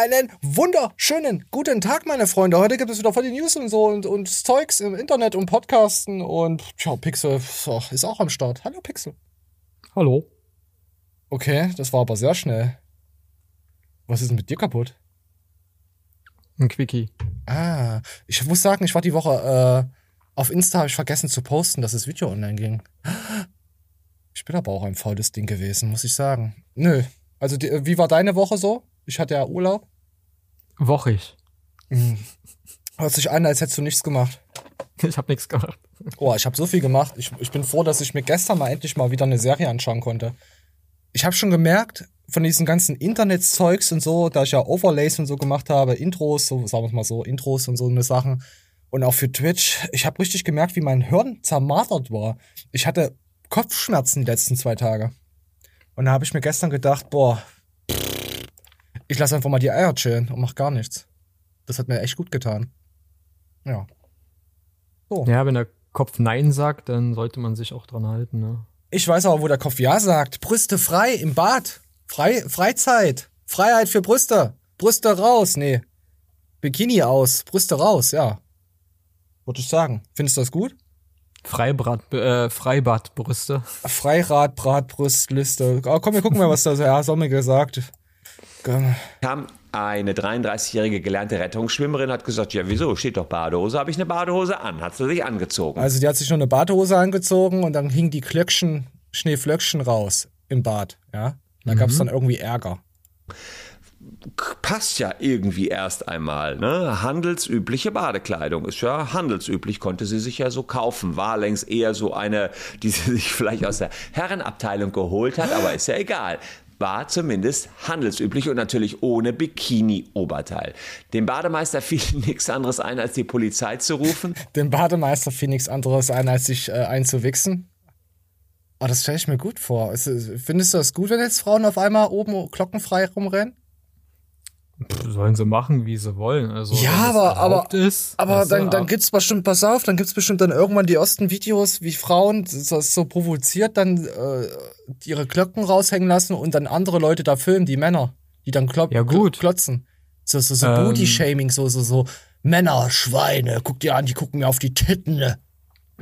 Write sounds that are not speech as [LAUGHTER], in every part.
Einen wunderschönen guten Tag, meine Freunde. Heute gibt es wieder voll die News und so und, und Zeugs im Internet und Podcasten und tja, Pixel ist auch am Start. Hallo Pixel. Hallo. Okay, das war aber sehr schnell. Was ist denn mit dir kaputt? Ein Quickie. Ah, ich muss sagen, ich war die Woche äh, auf Insta, habe ich vergessen zu posten, dass das Video online ging. Ich bin aber auch ein faules Ding gewesen, muss ich sagen. Nö. Also, die, wie war deine Woche so? Ich hatte ja Urlaub. Wochig. Mhm. Hört sich an, als hättest du nichts gemacht. Ich habe nichts gemacht. Oh, ich habe so viel gemacht. Ich, ich bin froh, dass ich mir gestern mal endlich mal wieder eine Serie anschauen konnte. Ich habe schon gemerkt, von diesen ganzen Internetzeugs und so, da ich ja Overlays und so gemacht habe, Intros, so sagen wir mal so, Intros und so eine Sachen. Und auch für Twitch, ich habe richtig gemerkt, wie mein Hirn zermartert war. Ich hatte Kopfschmerzen die letzten zwei Tage. Und da habe ich mir gestern gedacht, boah, ich lasse einfach mal die Eier chillen und mach gar nichts. Das hat mir echt gut getan. Ja. So. Ja, wenn der Kopf Nein sagt, dann sollte man sich auch dran halten, ne? Ich weiß aber, wo der Kopf Ja sagt. Brüste frei im Bad. Frei, Freizeit. Freiheit für Brüste. Brüste raus. Nee. Bikini aus. Brüste raus, ja. Würde ich sagen. Findest du das gut? Freibad, äh, Freibadbrüste. Freirad, Bratbrustliste. Oh, komm, wir gucken mal, was da Herr Somme gesagt Kam eine 33-jährige gelernte Rettungsschwimmerin, hat gesagt, ja wieso, steht doch Badehose, habe ich eine Badehose an, hat sie sich angezogen. Also die hat sich nur eine Badehose angezogen und dann hingen die Klöckchen, Schneeflöckchen raus im Bad, ja. Da mhm. gab es dann irgendwie Ärger passt ja irgendwie erst einmal. Ne? Handelsübliche Badekleidung ist ja handelsüblich, konnte sie sich ja so kaufen. War längst eher so eine, die sie sich [LAUGHS] vielleicht aus der Herrenabteilung geholt hat, aber ist ja egal war zumindest handelsüblich und natürlich ohne Bikini-Oberteil. Dem Bademeister fiel [LAUGHS] nichts anderes ein, als die Polizei zu rufen. [LAUGHS] Dem Bademeister fiel nichts anderes ein, als sich äh, einzuwichsen. Oh, das stelle ich mir gut vor. Findest du das gut, wenn jetzt Frauen auf einmal oben glockenfrei rumrennen? Sollen sie machen, wie sie wollen. Also, ja, aber, aber, ist, aber dann, dann gibt's bestimmt, pass auf, dann gibt's bestimmt dann irgendwann die ersten Videos, wie Frauen das so provoziert dann äh, ihre Glocken raushängen lassen und dann andere Leute da filmen, die Männer, die dann klop ja, gut. klotzen. So, so, so ähm, Booty-Shaming, so, so, so. Männer, Schweine, guck dir an, die gucken mir auf die Titten.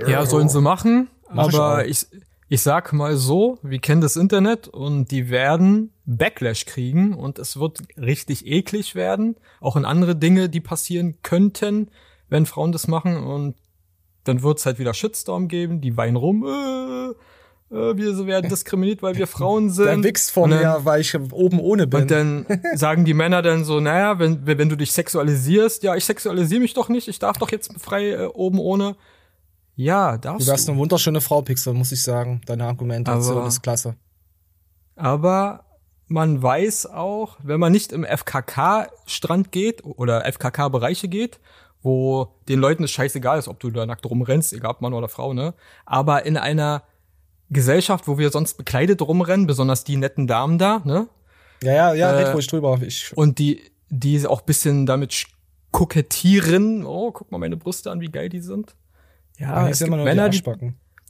Ja, sollen sie machen, Mach aber ich, ich, ich sag mal so, wir kennen das Internet und die werden Backlash kriegen und es wird richtig eklig werden. Auch in andere Dinge, die passieren könnten, wenn Frauen das machen und dann wird es halt wieder Shitstorm geben, die weinen rum, äh, äh, wir werden diskriminiert, weil wir Frauen [LAUGHS] sind. Der Wix von mir, weil ich oben ohne bin. Und dann [LAUGHS] sagen die Männer dann so, naja, wenn, wenn du dich sexualisierst, ja, ich sexualisiere mich doch nicht, ich darf doch jetzt frei äh, oben ohne. Ja, darfst du. wärst du. eine wunderschöne Frau, Pixel, muss ich sagen. Deine Argumentation aber, ist klasse. Aber man weiß auch, wenn man nicht im FKK-Strand geht oder FKK-Bereiche geht, wo den Leuten es scheißegal ist, ob du da nackt rumrennst, egal ob Mann oder Frau, ne? Aber in einer Gesellschaft, wo wir sonst bekleidet rumrennen, besonders die netten Damen da, ne? Ja, ja, ja, äh, red ruhig drüber. Ich und die, die auch bisschen damit kokettieren, oh, guck mal meine Brüste an, wie geil die sind. Ja, es gibt Männer, die,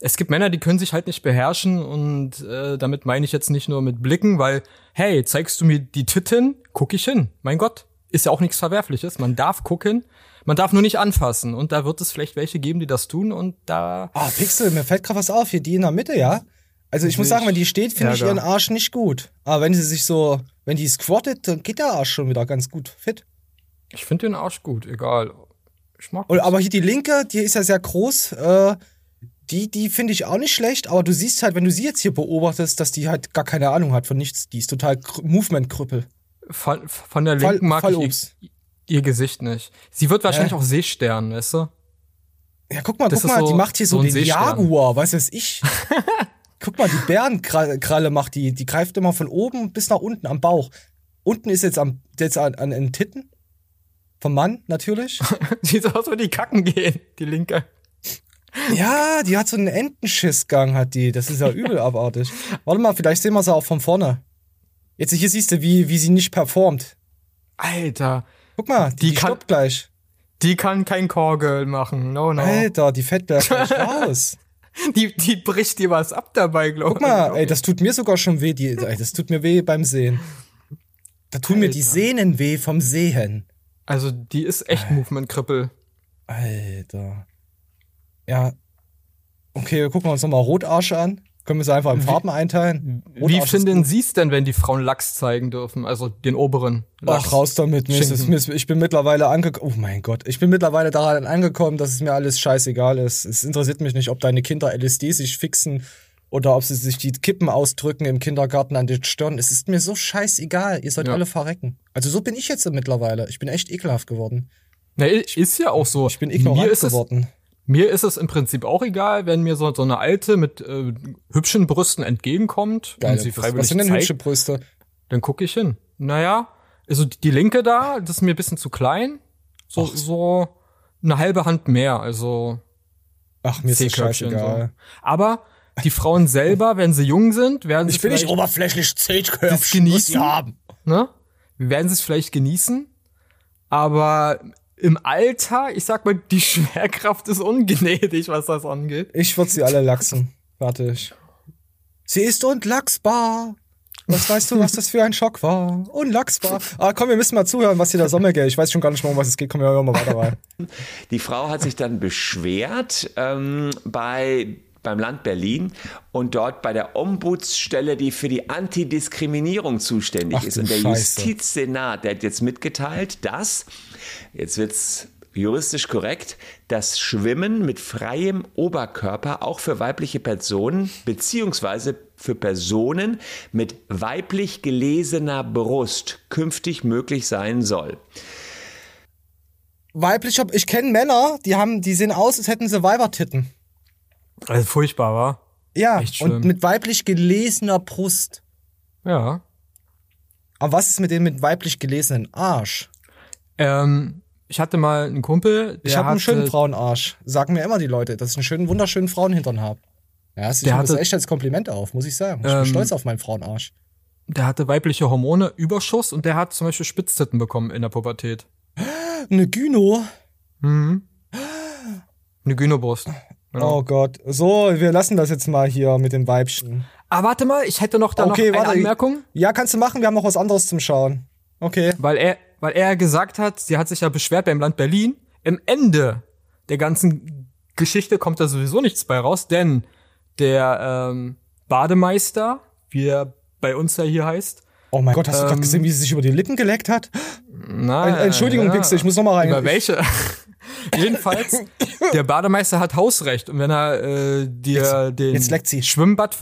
es gibt Männer, die können sich halt nicht beherrschen und äh, damit meine ich jetzt nicht nur mit Blicken, weil hey, zeigst du mir die Titten, guck ich hin. Mein Gott, ist ja auch nichts Verwerfliches. Man darf gucken, man darf nur nicht anfassen und da wird es vielleicht welche geben, die das tun und da. Ah, oh, Pixel, mir fällt gerade was auf hier, die in der Mitte, ja. Also ich muss sagen, wenn die steht, finde ich ihren Arsch nicht gut. Aber wenn sie sich so, wenn die squattet, dann geht der Arsch schon wieder ganz gut fit. Ich finde den Arsch gut, egal. Mag das. Aber hier die linke, die ist ja sehr groß. Äh, die, die finde ich auch nicht schlecht, aber du siehst halt, wenn du sie jetzt hier beobachtest, dass die halt gar keine Ahnung hat von nichts. Die ist total Movement-Krüppel. Von, von der linken Fall, mag Fall ich ihr, ihr, Gesicht nicht. Sie wird wahrscheinlich äh. auch Seestern, weißt du? Ja, guck mal, das guck mal, so, die macht hier so, so den Seestern. Jaguar, was weiß ich. [LAUGHS] guck mal, die Bärenkralle macht die, die greift immer von oben bis nach unten am Bauch. Unten ist jetzt am, jetzt an, an den Titten vom Mann, natürlich. [LAUGHS] Sieht so aus, wenn die kacken gehen, die linke. Ja, die hat so einen Entenschissgang, hat die. Das ist ja [LAUGHS] übel abartig. Warte mal, vielleicht sehen wir sie auch von vorne. Jetzt hier siehst du, wie, wie sie nicht performt. Alter. Guck mal, die, die, die kann, stoppt gleich. Die kann kein Callgirl machen. No, no. Alter, die fällt gleich [LAUGHS] raus. Die, die bricht dir was ab dabei, glaube ich. Guck mal, ey, das tut mir sogar schon weh. Die, ey, das tut mir weh beim Sehen. Da tun mir die Alter. Sehnen weh vom Sehen. Also die ist echt Movement-Krippel. Alter. Ja. Okay, wir gucken uns nochmal Rotarsche an. Können wir sie einfach in Farben einteilen? Wie Rotarsch ist finden. Sie es denn, wenn die Frauen Lachs zeigen dürfen? Also den oberen Lachs. Ach, raus damit. Mir ist es, Schinken. mir ist, ich bin mittlerweile angekommen. Oh mein Gott. Ich bin mittlerweile daran angekommen, dass es mir alles scheißegal ist. Es interessiert mich nicht, ob deine Kinder LSD sich fixen oder ob sie sich die Kippen ausdrücken im Kindergarten an den Stirn. Es ist mir so scheißegal. Ihr sollt Ja. alle verrecken. Also so bin ich jetzt mittlerweile. Ich bin echt ekelhaft geworden. Na, ist ja auch so. Ich bin ignorant mir ist es, geworden. Mir ist es im Prinzip auch egal, wenn mir so, so eine alte mit äh, hübschen Brüsten entgegenkommt Geil. und sie freiwillig was sind denn zeigt, hübsche Brüste? dann gucke ich hin. Naja, also die die linke da, das ist mir ein bisschen zu klein. So, Ach. so eine halbe Hand mehr, also Ach, mir ist das scheißegal. so. Aber die Frauen selber, wenn sie jung sind, werden sie Ich bin nicht vielleicht, oberflächlich muss genießen? sie haben. ne? werden sie es vielleicht genießen, aber im Alter, ich sag mal, die [LAUGHS] Schwerkraft ist ungnädig, was das angeht. Ich würde sie alle lachsen. Fertig. Sie ist unlachsbar. Was weißt du, was das für ein Schock war? Unlachsbar. Ah, komm, wir müssen mal zuhören, was hier der Sommer geht. Ich weiß schon gar nicht mehr, um was es geht. Komm, wir hören mal weiter rein. [LAUGHS] Die Frau hat sich dann beschwert ähm, bei, beim Land Berlin und dort bei der Ombudsstelle, die für die Antidiskriminierung zuständig Ach ist. Und der Scheiße. Justizsenat, der hat jetzt mitgeteilt, dass, jetzt wird's juristisch korrekt, das Schwimmen mit freiem Oberkörper auch für weibliche Personen beziehungsweise für Personen mit weiblich gelesener Brust künftig möglich sein soll. Weiblich, ich kenne Männer, die haben, die sehen aus, als hätten sie Weibertitten. Also furchtbar, war. Ja, und mit weiblich gelesener Brust. Ja. Aber was ist mit dem mit weiblich gelesenen Arsch? Ähm, ich hatte mal einen Kumpel, der Ich habe einen hatte- schönen Frauenarsch. Sagen mir immer die Leute, dass ich einen schönen, wunderschönen Frauenhintern habe. Ja, das, ich Der nehme das hatte- echt als Kompliment auf, muss ich sagen. Ich bin Ähm, stolz auf meinen Frauenarsch. der hatte weibliche Hormone, Überschuss und der hat zum Beispiel Spitztitten bekommen in der Pubertät. Eine Gyno. Mhm. Eine Gynobrust. Genau. Oh Gott. So, wir lassen das jetzt mal hier mit den Weibchen. Ah, warte mal, ich hätte noch da Okay, noch eine warte. Anmerkung, Ja, kannst du machen, wir haben noch was anderes zum Schauen. Okay. weil er, weil er gesagt hat, sie hat sich ja beschwert beim Land Berlin. Im Ende der ganzen Geschichte kommt da sowieso nichts bei raus, denn der ähm, Bademeister, wie er bei uns ja hier heißt, Oh mein Gott, hast du gerade Ähm, gesehen, wie sie sich über die Lippen geleckt hat? na, Ein- Entschuldigung, Pixel, ich muss noch mal rein. Über welche? Jedenfalls, der Bademeister hat Hausrecht und wenn er äh, dir den jetzt leckt sie. Schwimmbad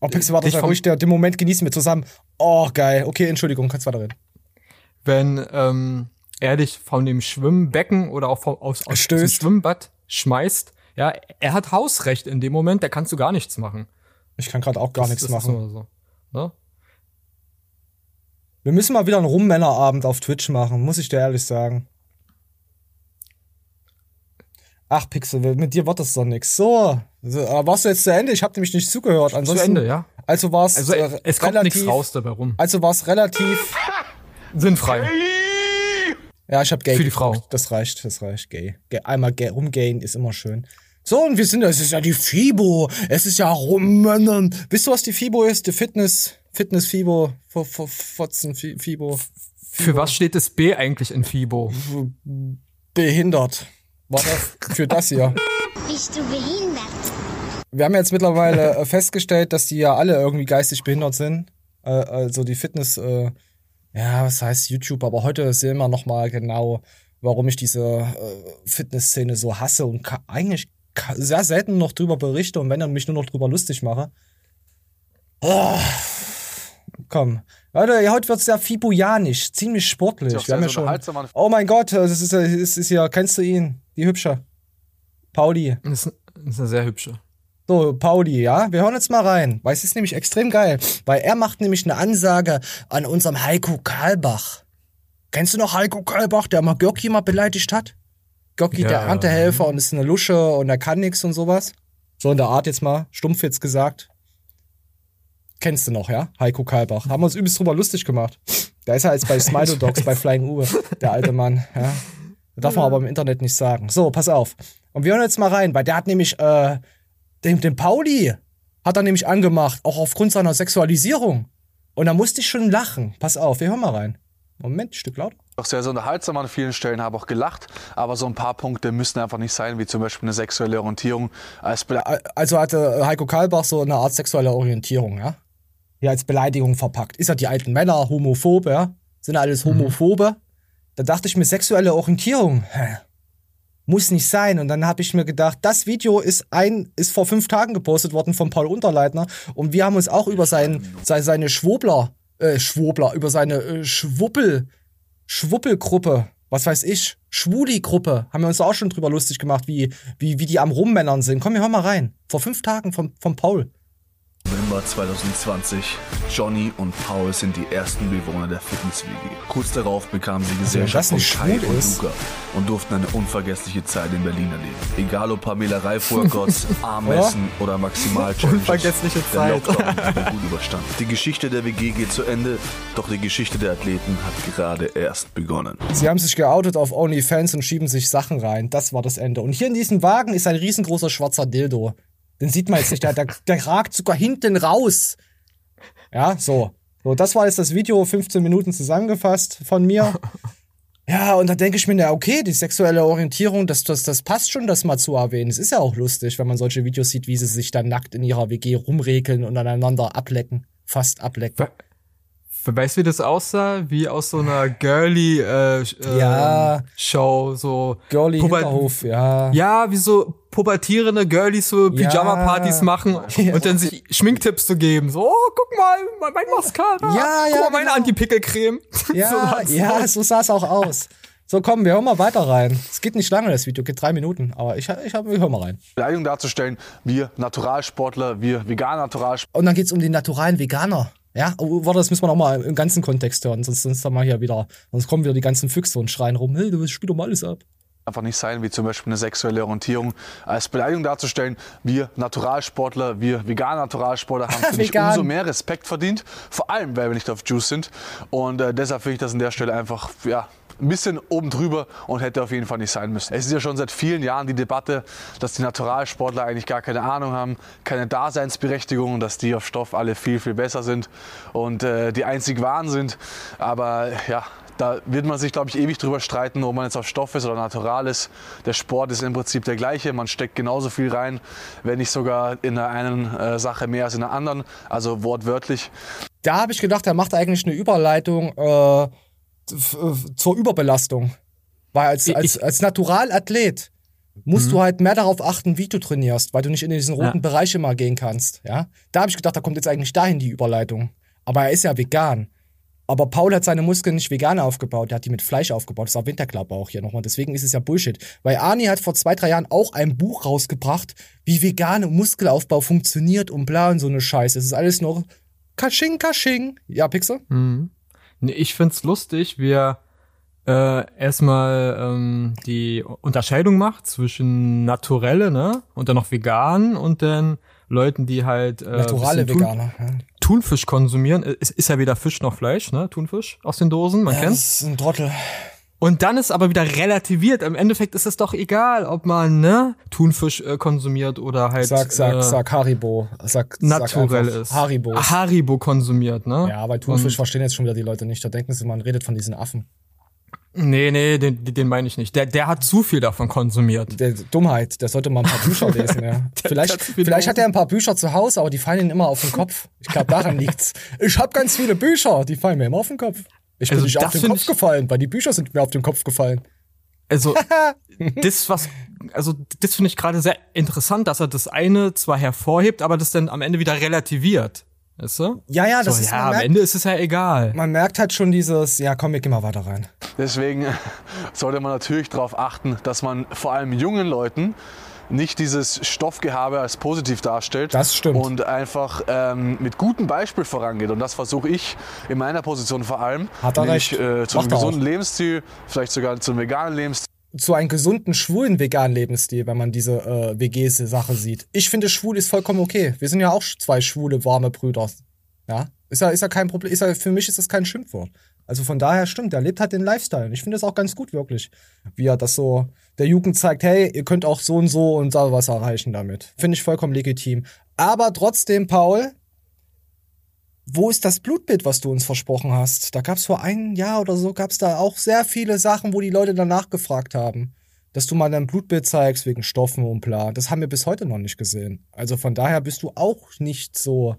Oh, Pixel, warte, vom- ruhig, der, den Moment genießen wir zusammen. Oh, geil. Okay, Entschuldigung, kannst weiterreden. wenn ähm, er dich von dem Schwimmbecken oder auch vom, aus, aus dem. Schwimmbad schmeißt, ja, er hat Hausrecht in dem Moment, da kannst du gar nichts machen. Ich kann gerade auch gar Das- nichts das machen. so. Ne? Wir müssen mal wieder einen Rummännerabend auf Twitch machen, muss ich dir ehrlich sagen. Ach, Pixel, mit dir wird das doch nix. So, äh, warst du jetzt zu Ende? Ich habe nämlich nicht zugehört. Ansonsten, Zu Ende, ja. Also war Also äh, es kommt relativ, nichts raus dabei rum. Also war es relativ. [LAUGHS] Sinnfrei. Ja, ich habe Gay Für die geguckt. Frau. Das reicht, das reicht. Gay. Gay. Einmal gay, rumgayen ist immer schön. So, und wir sind, es ist ja die FIBO. Es ist ja rummännern. Wisst du, was die FIBO ist? Die Fitness, Fitness FIBO, F- F- Fotzen Fi- FIBO. Für was steht das B eigentlich in FIBO? Behindert. Warte, für das hier. Bist du behindert? Wir haben jetzt mittlerweile äh, festgestellt, dass die ja alle irgendwie geistig behindert sind. Äh, also die Fitness, äh, ja, was heißt YouTube, aber heute sehen wir noch mal genau, warum ich diese Fitnessszene so hasse und eigentlich sehr selten noch drüber berichte und wenn dann mich nur noch drüber lustig mache. Ah, komm. Leute, ja, heute wird's sehr fibojanisch, ziemlich sportlich. Ist ja Wir haben ja schon. Oh mein Gott, das ist, das ist ja, kennst du ihn? Die hübsche. Pauli. Das ist, das ist eine sehr hübsche. So, Pauli, ja, wir hören jetzt mal rein, weil es ist nämlich extrem geil, weil er macht nämlich eine Ansage an unserem Heiko Karlbach. Kennst du noch Heiko Karlbach, der mal Görki mal beleidigt hat? Görki, Ja. der Erntehelfer und ist eine Lusche und er kann nix und sowas. So in der Art jetzt mal, stumpf jetzt gesagt. Kennst du noch, ja? Heiko Karlbach. Haben wir uns übelst drüber lustig gemacht. Der ist ja jetzt bei [LAUGHS] Smilo Dogs, bei Flying Uwe, der alte Mann, ja. Darf man aber im Internet nicht sagen. So, pass auf. Und wir hören jetzt mal rein, weil der hat nämlich, äh, den, den Pauli hat er nämlich angemacht, auch aufgrund seiner Sexualisierung. Und da musste ich schon lachen. Pass auf, wir hören mal rein. Moment, Stück lauter. Auch sehr, sehr unterhaltsam an vielen Stellen, habe auch gelacht, aber so ein paar Punkte müssen einfach nicht sein, wie zum Beispiel eine sexuelle Orientierung. Als also hatte Heiko Kalbach so eine Art sexuelle Orientierung, ja? Ja, als Beleidigung verpackt. Ist ja die alten Männer homophobe, ja? Sind alles mhm. Homophobe? Mhm. Da dachte ich mir, sexuelle Orientierung, hä? muss nicht sein. Und dann habe ich mir gedacht, das Video ist ein, ist vor fünf Tagen gepostet worden von Paul Unterleitner und wir haben uns auch über sein, seine Schwobler, äh, Schwobler, über seine äh, Schwuppel, Schwuppelgruppe, was weiß ich, Schwuli-Gruppe, haben wir uns auch schon drüber lustig gemacht, wie, wie, wie die am Rummännern sind. Komm, wir hören mal rein. Vor fünf Tagen von, von Paul. November 2020. Johnny und Paul sind die ersten Bewohner der Fitness-WG. Kurz darauf bekamen sie Gesellschaft von Kai und Luca und durften eine unvergessliche Zeit in Berlin erleben. Egal ob Pamela Reif-Workouts, [LAUGHS] Armmessen oder maximal Unvergessliche Zeit. Der Lockdown gut [LAUGHS] überstanden. Die Geschichte der WG geht zu Ende, doch die Geschichte der Athleten hat gerade erst begonnen. Sie haben sich geoutet auf OnlyFans und schieben sich Sachen rein. Das war das Ende. Und hier in diesem Wagen ist ein riesengroßer schwarzer Dildo. Den sieht man jetzt nicht, der, der, der ragt sogar hinten raus. Ja, so. So, das war jetzt das Video, 15 Minuten zusammengefasst von mir. [LAUGHS] Ja, und da denke ich mir, na okay, die sexuelle Orientierung, das, das, das passt schon, das mal zu erwähnen. Es ist ja auch lustig, wenn man solche Videos sieht, wie sie sich dann nackt in ihrer WG rumregeln und aneinander ablecken. Fast ablecken. Weißt du, wie das aussah? Wie aus so einer girly äh, ja. Show, so girly Hinterhof, ja. Ja, wie so pubertierende Girlies so Pyjama-Partys ja. machen [LAUGHS] ja. und dann sich Schminktipps zu geben. So, oh, guck mal, mein Mascara. Ja, guck ja, mal, meine genau. Anti-Pickel-Creme. [LAUGHS] Ja, so ja, so sah es auch aus. So, komm, wir hören mal weiter rein. Es geht nicht lange, das Video, geht drei Minuten, aber ich, ich hab, wir hören mal rein. Beleidigung darzustellen, wir Naturalsportler, wir veganer Naturalsportler. Und dann geht's um die naturalen Veganer. Ja, oh, warte, das müssen wir noch mal im ganzen Kontext hören, sonst, sonst haben wir hier wieder, sonst kommen wieder die ganzen Füchse und schreien rum, hey, du spiel doch mal alles ab einfach nicht sein, wie zum Beispiel eine sexuelle Orientierung als Beleidigung darzustellen. Wir Naturalsportler, wir vegane Naturalsportler haben finde [LAUGHS] ich umso mehr Respekt verdient, vor allem weil wir nicht auf Juice sind. Und äh, deshalb finde ich das an der Stelle einfach ja, ein bisschen oben drüber und hätte auf jeden Fall nicht sein müssen. Es ist ja schon seit vielen Jahren die Debatte, dass die Naturalsportler eigentlich gar keine Ahnung haben, keine Daseinsberechtigung dass die auf Stoff alle viel, viel besser sind und äh, die einzig wahren sind. Aber ja, da wird man sich, glaube ich, ewig drüber streiten, ob man jetzt auf Stoff ist oder natural ist. Der Sport ist im Prinzip der gleiche. Man steckt genauso viel rein, wenn nicht sogar in der einen äh, Sache mehr als in der anderen. Also wortwörtlich. Da habe ich gedacht, er macht eigentlich eine Überleitung äh, zur Überbelastung. Weil als, als, als Naturalathlet musst mhm. du halt mehr darauf achten, wie du trainierst, weil du nicht in diesen roten ja. Bereich immer gehen kannst. Ja? Da habe ich gedacht, da kommt jetzt eigentlich dahin die Überleitung. Aber er ist ja vegan. Aber Paul hat seine Muskeln nicht vegan aufgebaut, er hat die mit Fleisch aufgebaut. Das war Winterklappe auch hier nochmal. Deswegen ist es ja Bullshit. Weil Arni hat vor zwei, drei Jahren auch ein Buch rausgebracht, wie vegane Muskelaufbau funktioniert und bla und so eine Scheiße. Es ist alles nur Kasching, Kasching. Ja, Pixel? Mhm. Nee, ich find's lustig, wie er äh, erstmal ähm, die Unterscheidung macht zwischen naturelle, ne? Und dann noch vegan und dann Leuten, die halt äh, naturale Thun Veganer. Ja. Thunfisch konsumieren. Es ist ja weder Fisch noch Fleisch, ne? Thunfisch aus den Dosen, man ja, kennt's. Das ist ein Trottel. Und dann ist aber wieder relativiert. Im Endeffekt ist es doch egal, ob man ne Thunfisch äh, konsumiert oder halt sag sag äh, sag Haribo, sag naturell ist. Haribo. Haribo konsumiert, ne? Ja, aber Thunfisch Und verstehen jetzt schon wieder die Leute nicht. Da denken sie, man redet von diesen Affen. Nee, nee, den, den meine ich nicht. Der, der hat zu viel davon konsumiert. Der Dummheit, der sollte mal ein paar Bücher [LAUGHS] lesen, ja. vielleicht vielleicht hat er ein paar Bücher zu Hause, aber die fallen ihm immer auf den Kopf. Ich glaube, daran [LAUGHS] liegt's. Ich habe ganz viele Bücher, die fallen mir immer auf den Kopf. Ich bin also nicht auf den Kopf gefallen, weil die Bücher sind mir auf den Kopf gefallen. Also, [LAUGHS] das, was, also, das finde ich gerade sehr interessant, dass er das eine zwar hervorhebt, aber das dann am Ende wieder relativiert. Weißt du? Ja, ja, das so, ist Ja, am merkt, Ende ist es ja egal. Man merkt halt schon dieses, ja, komm, wir gehen mal weiter rein. Deswegen [LAUGHS] sollte man natürlich darauf achten, dass man vor allem jungen Leuten nicht dieses Stoffgehabe als positiv darstellt. Das stimmt. Und einfach ähm, mit gutem Beispiel vorangeht. Und das versuche ich in meiner Position vor allem. Hat er recht. Äh, zu einem gesunden Lebensstil, vielleicht sogar zu einem veganen Lebensstil. Zu einem gesunden, schwulen veganen Lebensstil, wenn man diese äh, WG-Sache sieht. Ich finde, schwul ist vollkommen okay. Wir sind ja auch zwei schwule, warme Brüder. Ja? Ist ja, ist ja kein Problem. Ist ja, für mich ist das kein Schimpfwort. Also von daher stimmt, er lebt halt den Lifestyle. Und ich finde das auch ganz gut, wirklich. Wie er das so der Jugend zeigt, hey, ihr könnt auch so und so und da was erreichen damit. Finde ich vollkommen legitim. Aber trotzdem, Paul, wo ist das Blutbild, was du uns versprochen hast? Da gab's vor einem Jahr oder so, gab's da auch sehr viele Sachen, wo die Leute danach gefragt haben. Dass du mal dein Blutbild zeigst wegen Stoffen und bla. Das haben wir bis heute noch nicht gesehen. Also von daher bist du auch nicht so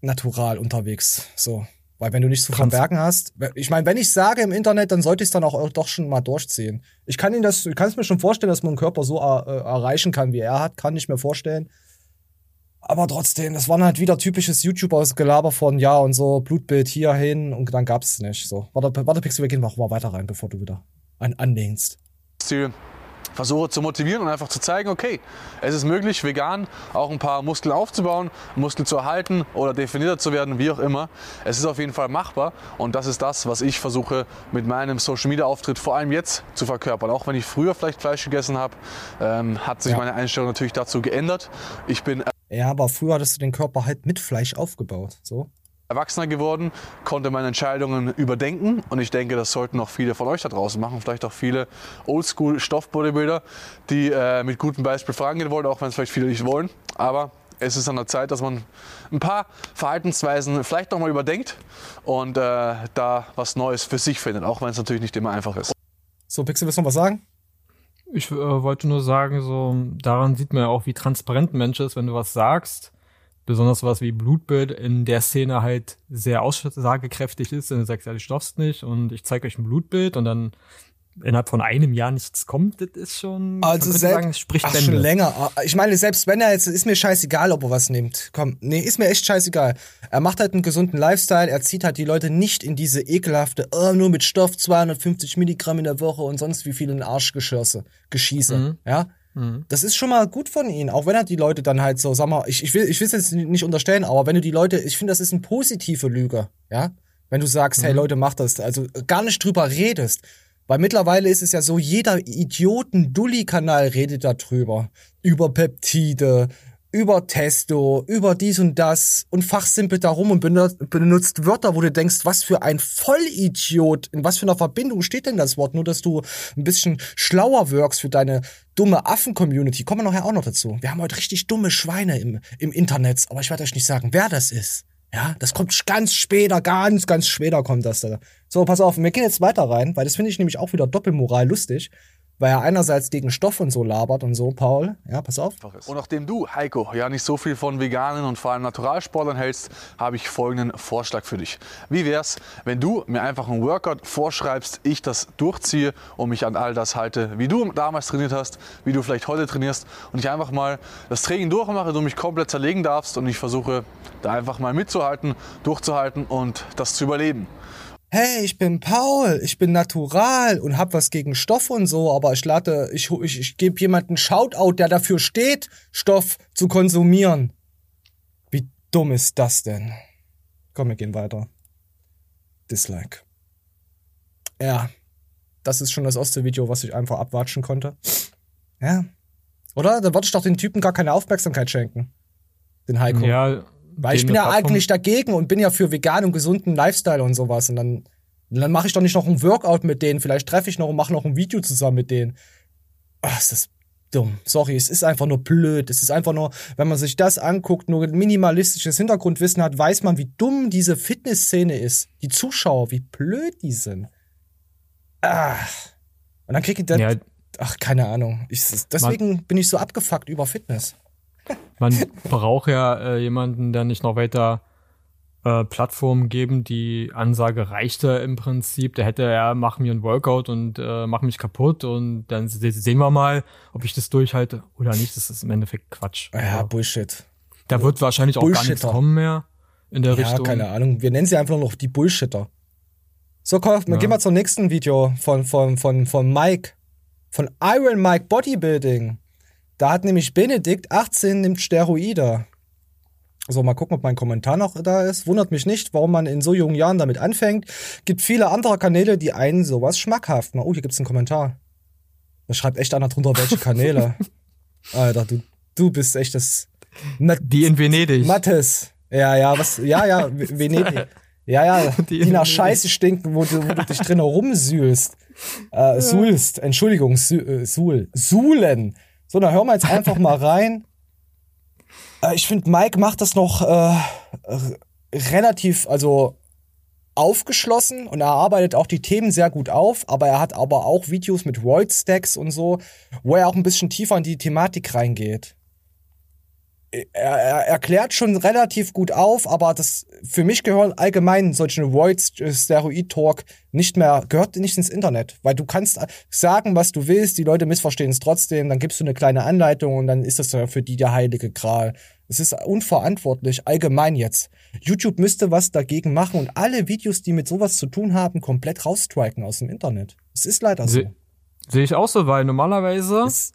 natural unterwegs. So. Weil wenn du nichts zu verbergen hast, ich meine, wenn ich sage im Internet, dann sollte ich es dann auch doch schon mal durchziehen. Ich kann ihn das, ich kann es mir schon vorstellen, dass man einen Körper so äh, erreichen kann, wie er hat, kann ich mir vorstellen. Aber trotzdem, das war halt wieder typisches YouTuber-Gelaber von ja und so, Blutbild hierhin und dann gab's es nicht. So, warte, warte, Pixel, wir gehen mal weiter rein, bevor du wieder ein anlehnst. Versuche zu motivieren und einfach zu zeigen, okay, es ist möglich, vegan auch ein paar Muskeln aufzubauen, Muskeln zu erhalten oder definierter zu werden, wie auch immer. Es ist auf jeden Fall machbar und das ist das, was ich versuche mit meinem Social Media Auftritt vor allem jetzt zu verkörpern. Auch wenn ich früher vielleicht Fleisch gegessen habe, ähm, hat sich ja. meine Einstellung natürlich dazu geändert. Ich bin ja, aber früher hattest du den Körper halt mit Fleisch aufgebaut, so erwachsener geworden, konnte meine Entscheidungen überdenken und ich denke, das sollten auch viele von euch da draußen machen, vielleicht auch viele Oldschool-Stoff-Bodybuilder, die äh, mit gutem Beispiel vorangehen wollen, auch wenn es vielleicht viele nicht wollen. Aber es ist an der Zeit, dass man ein paar Verhaltensweisen vielleicht nochmal überdenkt und äh, da was Neues für sich findet, auch wenn es natürlich nicht immer einfach ist. So, Pixel, willst du noch was sagen? Ich äh, wollte nur sagen, so daran sieht man ja auch, wie transparent ein Mensch ist, wenn du was sagst besonders was wie Blutbild in der Szene halt sehr aussagekräftig ist, wenn du sagst, ja, du stoffst nicht und ich zeige euch ein Blutbild und dann innerhalb von einem Jahr nichts kommt, das ist schon, also selbst, sagen, spricht ach, schon länger. Ich meine, selbst wenn er jetzt, ist mir scheißegal, ob er was nimmt. Komm, nee, ist mir echt scheißegal. Er macht halt einen gesunden Lifestyle, er zieht halt die Leute nicht in diese ekelhafte, oh, nur mit Stoff 250 Milligramm in der Woche und sonst wie viel in Arschgeschirse, Geschieße, mhm. ja. Mhm. Das ist schon mal gut von ihnen, auch wenn er die Leute dann halt so, sag mal, ich, ich will ich will es jetzt nicht unterstellen, aber wenn du die Leute, ich finde, das ist eine positive Lüge, ja? Wenn du sagst, mhm. hey Leute, mach das, also gar nicht drüber redest. Weil mittlerweile ist es ja so, jeder Idioten-Dulli-Kanal redet darüber. Über Peptide, über Testo, über dies und das und fachsimpelt darum und benutzt Wörter, wo du denkst, was für ein Vollidiot, in was für einer Verbindung steht denn das Wort? Nur, dass du ein bisschen schlauer wirkst für deine dumme Affen-Community. Kommen wir nachher auch noch dazu. Wir haben heute richtig dumme Schweine im, im Internet, aber ich werde euch nicht sagen, wer das ist. Ja, das kommt ganz später, ganz, ganz später kommt das da. So, pass auf, wir gehen jetzt weiter rein, weil das finde ich nämlich auch wieder Doppelmoral lustig weil er einerseits gegen Stoff und so labert und so, Paul. Ja, pass auf. Und nachdem du, Heiko, ja nicht so viel von veganen und vor allem Naturalsportlern hältst, habe ich folgenden Vorschlag für dich. Wie wär's, wenn du mir einfach einen Workout vorschreibst, ich das durchziehe und mich an all das halte, wie du damals trainiert hast, wie du vielleicht heute trainierst und ich einfach mal das Training durchmache, du mich komplett zerlegen darfst und ich versuche da einfach mal mitzuhalten, durchzuhalten und das zu überleben hey, ich bin Paul, ich bin natural und hab was gegen Stoff und so, aber ich lade, ich, ich, ich gebe jemanden Shoutout, der dafür steht, Stoff zu konsumieren. Wie dumm ist das denn? Komm, wir gehen weiter. Dislike. Ja, das ist schon das erste Video, was ich einfach abwatschen konnte. Ja. Oder? Da wollte ich doch den Typen gar keine Aufmerksamkeit schenken. Den Heiko. Ja, weil ich bin ja Plattform eigentlich dagegen und bin ja für veganen und gesunden Lifestyle und sowas. Und dann, dann mache ich doch nicht noch ein Workout mit denen. Vielleicht treffe ich noch und mache noch ein Video zusammen mit denen. Ach, ist das dumm. Sorry, es ist einfach nur blöd. Es ist einfach nur, wenn man sich das anguckt, nur minimalistisches Hintergrundwissen hat, weiß man, wie dumm diese Fitnessszene ist. Die Zuschauer, wie blöd die sind. Ach. Und dann krieg ich dann. Ja. Ach, keine Ahnung. Ich, deswegen bin ich so abgefuckt über Fitness. Man braucht ja äh, jemanden, der nicht noch weiter äh, Plattformen geben. Die Ansage reichte im Prinzip. Der hätte ja, mach mir ein Workout und äh, mach mich kaputt und dann sehen wir mal, ob ich das durchhalte oder nicht. Das ist im Endeffekt Quatsch. Ja, Bullshit. Da wird wahrscheinlich auch gar nichts kommen mehr in der ja, Richtung. Ja, keine Ahnung. Wir nennen sie einfach noch die Bullshitter. So, komm, ja. gehen wir zum nächsten Video von, von, von, von Mike. Von Iron Mike Bodybuilding. Da hat nämlich Benedikt 18 nimmt Steroide. So, mal gucken, ob mein Kommentar noch da ist. Wundert mich nicht, warum man in so jungen Jahren damit anfängt. Gibt viele andere Kanäle, die einen sowas schmackhaft machen. Oh, hier gibt's einen Kommentar. Da schreibt echt einer drunter, welche Kanäle. [LAUGHS] Alter, du, du bist echt das. Mat die in Venedig. Mattes. Ja, ja, was, ja, ja, [LAUGHS] Venedig. Ja, ja, die, die nach Scheiße stinken, wo du, wo du dich drin herumsühlst. Äh, suhlst, Entschuldigung, äh, suhl, suhlen. So, dann hören wir jetzt einfach mal rein. [LAUGHS] Äh, ich finde, Mike macht das noch äh, relativ, also aufgeschlossen und er arbeitet auch die Themen sehr gut auf, aber er hat aber auch Videos mit Void Stacks und so, wo er auch ein bisschen tiefer in die Thematik reingeht er, er erklärt schon relativ gut auf, aber das für mich gehören allgemein solche Void äh, Steroid Talk nicht mehr gehört nicht ins Internet, weil du kannst sagen, was du willst, die Leute missverstehen es trotzdem, dann gibst du eine kleine Anleitung und dann ist das für die der heilige Gral. Es ist unverantwortlich allgemein jetzt. YouTube müsste was dagegen machen und alle Videos, die mit sowas zu tun haben, komplett rausstriken aus dem Internet. Es ist leider so. Sehe ich auch so, weil normalerweise es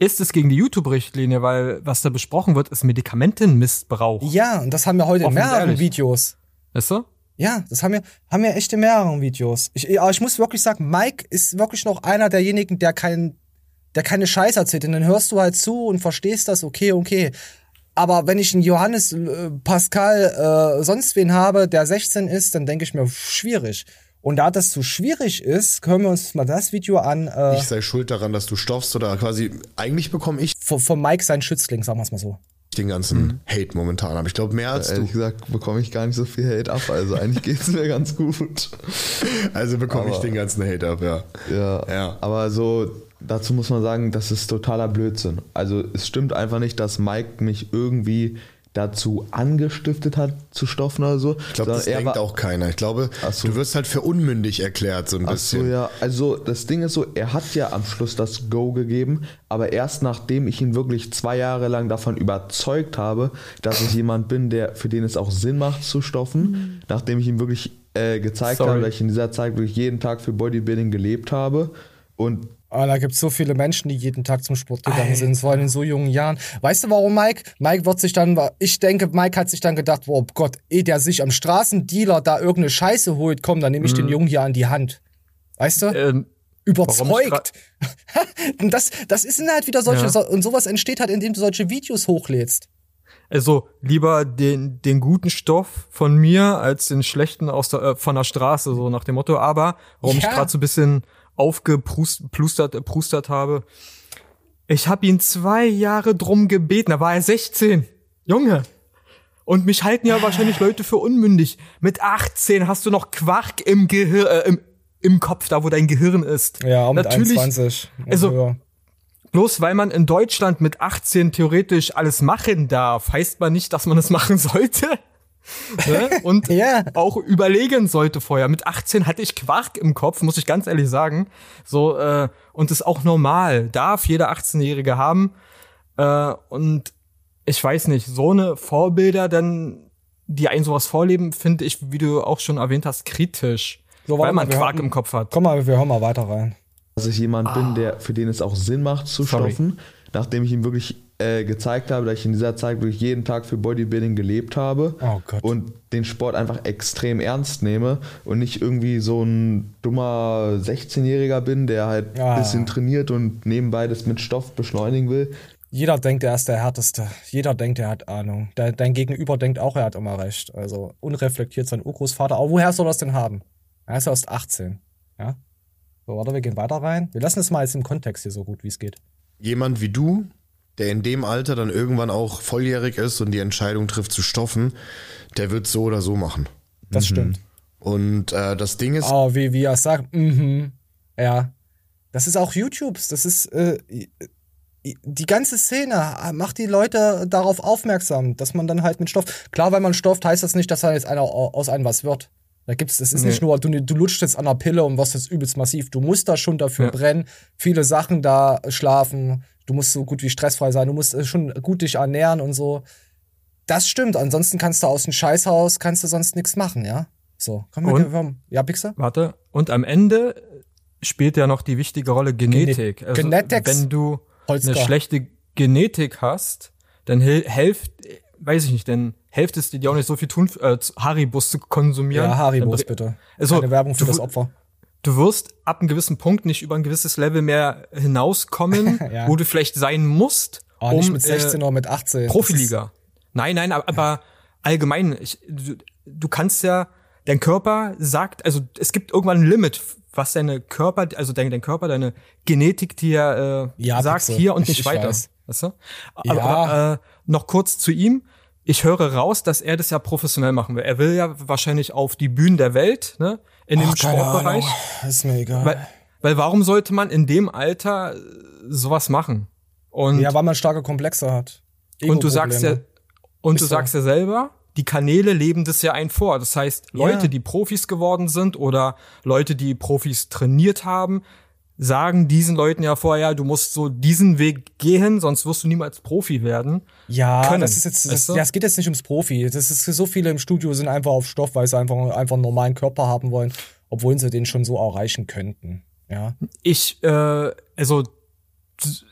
ist es gegen die YouTube-Richtlinie, weil was da besprochen wird, ist Medikamentenmissbrauch. Ja, und das haben wir heute in mehreren. Videos. Ist so? Ja, das haben wir, haben wir echt in mehreren Videos. Ich, aber ich muss wirklich sagen, Mike ist wirklich noch einer derjenigen, der kein, der keine Scheiße erzählt. Und dann hörst du halt zu und verstehst das, okay, okay. Aber wenn ich einen Johannes äh, Pascal äh, sonst wen habe, der 16 ist, dann denke ich mir, schwierig. Und da das zu schwierig ist, hören wir uns mal das Video an. Äh, ich sei schuld daran, dass du stoffst oder quasi, eigentlich bekomme ich. Von, von Mike sein Schützling, sagen wir es mal so. Den ganzen mhm. Hate momentan. Aber ich glaube, mehr als ja, ehrlich du. Ehrlich gesagt bekomme ich gar nicht so viel Hate ab. Also eigentlich geht es mir ganz gut. [LAUGHS] Also bekomme ich den ganzen Hate ab, ja. ja. Ja. Aber so, dazu muss man sagen, das ist totaler Blödsinn. Also es stimmt einfach nicht, dass Mike mich irgendwie dazu angestiftet hat zu stoffen oder so. Ich glaube, das denkt auch keiner. Ich glaube, so. du wirst halt für unmündig erklärt so ein Ach bisschen. So, ja. Also das Ding ist so, er hat ja am Schluss das Go gegeben, aber erst nachdem ich ihn wirklich zwei Jahre lang davon überzeugt habe, dass ich jemand bin, der für den es auch Sinn macht zu stoffen, nachdem ich ihm wirklich äh, gezeigt Sorry. habe, dass ich in dieser Zeit wirklich jeden Tag für Bodybuilding gelebt habe und Oh, da gibt es so viele Menschen, die jeden Tag zum Sport gegangen Ei. sind, vor allem in so jungen Jahren. Weißt du warum, Mike? Mike wird sich dann, ich denke, Mike hat sich dann gedacht, oh Gott, eh der sich am Straßendealer da irgendeine Scheiße holt, komm, dann nehme ich mhm. den Jungen hier an die Hand. Weißt du? Ähm, Überzeugt. [LAUGHS] das, das ist halt wieder solche, ja. und sowas entsteht halt, indem du solche Videos hochlädst. Also lieber den, den guten Stoff von mir als den schlechten aus der, äh, von der Straße, so nach dem Motto. Aber warum ja. ich gerade so ein bisschen aufgeplustert prustert habe. Ich habe ihn zwei Jahre drum gebeten, da war er 16. Junge. Und mich halten ja wahrscheinlich Leute für unmündig. Mit 18 hast du noch Quark im Gehirn, äh, im, im Kopf, da wo dein Gehirn ist. Ja, mit Natürlich, 21. Also, ja. bloß weil man in Deutschland mit 18 theoretisch alles machen darf, heißt man nicht, dass man es machen sollte ne? und [LAUGHS] ja. auch überlegen sollte vorher. Mit 18 hatte ich Quark im Kopf, muss ich ganz ehrlich sagen. So äh, und ist auch normal, darf jeder 18-Jährige haben. Äh, und ich weiß nicht, so eine Vorbilder, dann die einen sowas vorleben, finde ich, wie du auch schon erwähnt hast, kritisch, so, weil man Quark im Kopf hat. Komm mal, wir hören mal weiter rein. Dass ich jemand ah. bin, der für den es auch Sinn macht zu Sorry. stoffen, nachdem ich ihm wirklich äh, gezeigt habe, dass ich in dieser Zeit wirklich jeden Tag für Bodybuilding gelebt habe oh und den Sport einfach extrem ernst nehme und nicht irgendwie so ein dummer 16-Jähriger bin, der halt ein bisschen trainiert und nebenbei das mit Stoff beschleunigen will. Jeder denkt, er ist der Härteste. Jeder denkt, er hat Ahnung. Dein Gegenüber denkt auch, er hat immer recht. Also unreflektiert sein Urgroßvater. Aber woher soll er das denn haben? Er ist erst 18. Ja? So, warte, wir gehen weiter rein. Wir lassen es mal jetzt im Kontext hier so gut, wie es geht. Jemand wie du, der in dem Alter dann irgendwann auch volljährig ist und die Entscheidung trifft zu stoffen, der wird so oder so machen. Das mhm. stimmt. Und äh, das Ding ist. Oh, wie, wie er sagt, mhm. Ja. Das ist auch YouTubes. Das ist äh, die ganze Szene macht die Leute darauf aufmerksam, dass man dann halt mit Stoff. Klar, wenn man stofft, heißt das nicht, dass da jetzt einer aus einem was wird. Da gibt's, es ist nee. nicht nur, du, du lutschst jetzt an der Pille und wirst jetzt übelst massiv. Du musst da schon dafür ja. brennen, viele Sachen da schlafen, du musst so gut wie stressfrei sein, du musst äh, schon gut dich ernähren und so. Das stimmt. Ansonsten kannst du aus dem Scheißhaus, kannst du sonst nichts machen, ja? So, komm mal, und, ja, Pixar? Warte, und am Ende spielt ja noch die wichtige Rolle Genetik. Gene also, Genetics. Wenn du Holzgar. eine schlechte Genetik hast, dann hilft, weiß ich nicht, dann hilft es dir auch nicht so viel tun, äh, Haribus zu konsumieren. Ja, Haribus bitte. Also, Keine Werbung für das Opfer du wirst ab einem gewissen Punkt nicht über ein gewisses Level mehr hinauskommen, [LAUGHS] ja. wo du vielleicht sein musst. Oh, um, nicht mit 16 äh, oder mit 18. Profiliga. Nein, nein, aber, aber allgemein, ich, du, du kannst ja, dein Körper sagt, also es gibt irgendwann ein Limit, was deine Körper, also dein, dein Körper, deine Genetik dir äh, ja, sagt, Pixel. hier und [LAUGHS] nicht weiter. Weißt du? Aber, ja. aber äh, noch kurz zu ihm ich höre raus, dass er das ja professionell machen will. Er will ja wahrscheinlich auf die Bühnen der Welt, ne? In dem Sportbereich. Ist mir egal. Weil, weil warum sollte man in dem Alter sowas machen? Und ja, weil man starke Komplexe hat. Und du sagst ja, und Ist du sagst ja selber, die Kanäle leben das ja ein vor. Das heißt, Leute, ja. die Profis geworden sind oder Leute, die Profis trainiert haben, sagen diesen Leuten ja vorher, du musst so diesen Weg gehen, sonst wirst du niemals Profi werden. Ja, können. das ist jetzt, das, ja, es geht jetzt nicht ums Profi. Das ist so viele im Studio sind einfach auf Stoff, weil sie einfach, einfach einen normalen Körper haben wollen, obwohl sie den schon so erreichen könnten. Ja. Ich, äh, also,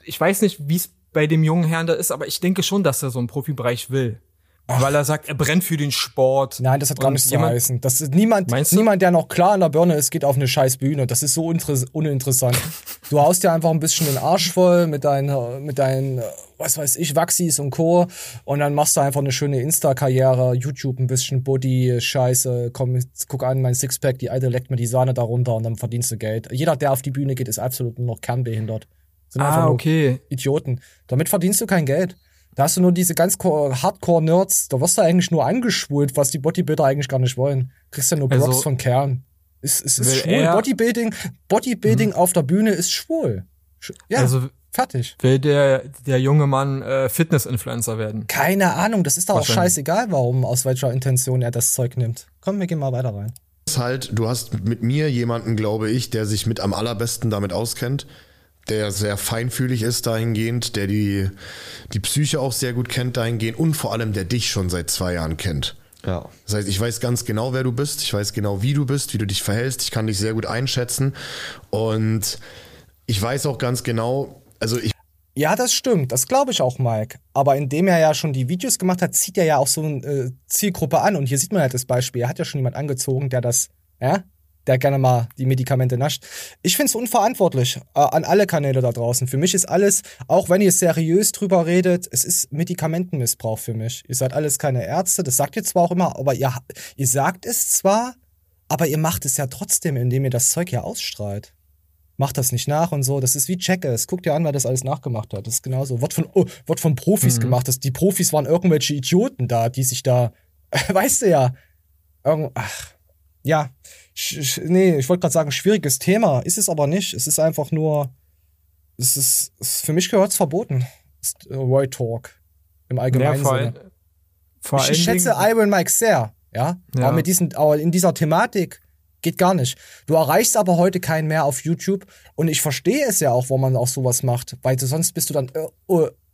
ich weiß nicht, wie es bei dem jungen Herrn da ist, aber ich denke schon, dass er so einen Profibereich will. Ach. Weil er sagt, er brennt für den Sport. Nein, das hat gar nichts zu heißen. Das ist niemand, niemand, der noch klar in der Birne ist, geht auf eine scheiß Bühne. Das ist so uninteressant. du haust dir einfach ein bisschen den Arsch voll mit deinen, mit deinen, was weiß ich, Waxis und Co. Und dann machst du einfach eine schöne Insta-Karriere, YouTube ein bisschen Body, Scheiße, komm, guck an, mein Sixpack, die alte leckt mir die Sahne darunter und dann verdienst du Geld. Jeder, der auf die Bühne geht, ist absolut nur noch kernbehindert. Sind ah, okay. Idioten. Damit verdienst du kein Geld. Da hast du nur diese ganz Hardcore-Nerds, da wirst du eigentlich nur angeschwult, was die Bodybuilder eigentlich gar nicht wollen. Kriegst ja nur Blocks also, von Kern. Es, es ist schwul. Bodybuilding, Bodybuilding hm. auf der Bühne ist schwul. Ja, also, fertig. Will der, der junge Mann äh, Fitness-Influencer werden? Keine Ahnung, das ist doch auch scheißegal, warum, aus welcher Intention er das Zeug nimmt. Komm, wir gehen mal weiter rein. Halt, du hast mit mir jemanden, glaube ich, der sich mit am allerbesten damit auskennt der sehr feinfühlig ist dahingehend, der die, die Psyche auch sehr gut kennt dahingehend und vor allem der dich schon seit zwei Jahren kennt. Ja. Das heißt, ich weiß ganz genau, wer du bist, ich weiß genau, wie du bist, wie du dich verhältst, ich kann dich sehr gut einschätzen und ich weiß auch ganz genau, also ich. Ja, das stimmt, das glaube ich auch, Mike. Aber indem er ja schon die Videos gemacht hat, zieht er ja auch so eine äh, Zielgruppe an. Und hier sieht man halt das Beispiel. Er hat ja schon jemand angezogen, der das, ja, der gerne mal die Medikamente nascht. Ich finde es unverantwortlich äh, an alle Kanäle da draußen. Für mich ist alles, auch wenn ihr seriös drüber redet, es ist Medikamentenmissbrauch für mich. Ihr seid alles keine Ärzte, das sagt ihr zwar auch immer, aber ihr, ihr sagt es zwar, aber ihr macht es ja trotzdem, indem ihr das Zeug ja ausstrahlt. Macht das nicht nach und so. Das ist wie Checkers. Guckt dir an, wer das alles nachgemacht hat. Das ist genauso. Wird von, oh, wird von Profis mhm. gemacht. Das, die Profis waren irgendwelche Idioten da, die sich da, [LAUGHS] weißt du ja, irgend, ach, ja, nee, ich wollte gerade sagen, schwieriges Thema. Ist es aber nicht. Es ist einfach nur, es ist, es, für mich gehört es verboten. Ist, äh, Roy Talk. Im allgemeinen ja, Sinne. Vor ich, ich schätze Iron Mike sehr, ja? ja. Aber mit diesen, aber in dieser Thematik geht gar nicht. Du erreichst aber heute keinen mehr auf YouTube und ich verstehe es ja auch, wo man auch sowas macht, weil sonst bist du dann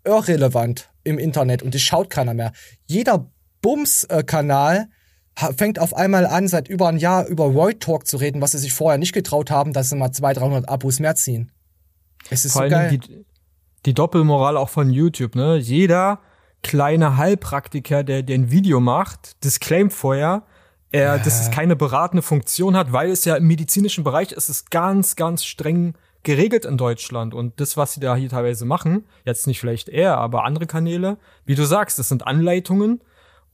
irrelevant im Internet und dich schaut keiner mehr. Jeder Bums-Kanal äh, fängt auf einmal an, seit über ein Jahr über Roy Talk zu reden, was sie sich vorher nicht getraut haben, dass sie mal 200, 300 Abos mehr ziehen. Es ist Vor so geil. Die, die Doppelmoral auch von YouTube, ne? Jeder kleine Heilpraktiker, der, der ein Video macht, disclaimt vorher, er, äh. dass es keine beratende Funktion hat, weil es ja im medizinischen Bereich ist es ganz, ganz streng geregelt in Deutschland. Und das, was sie da hier teilweise machen, jetzt nicht vielleicht er, aber andere Kanäle, wie du sagst, das sind Anleitungen,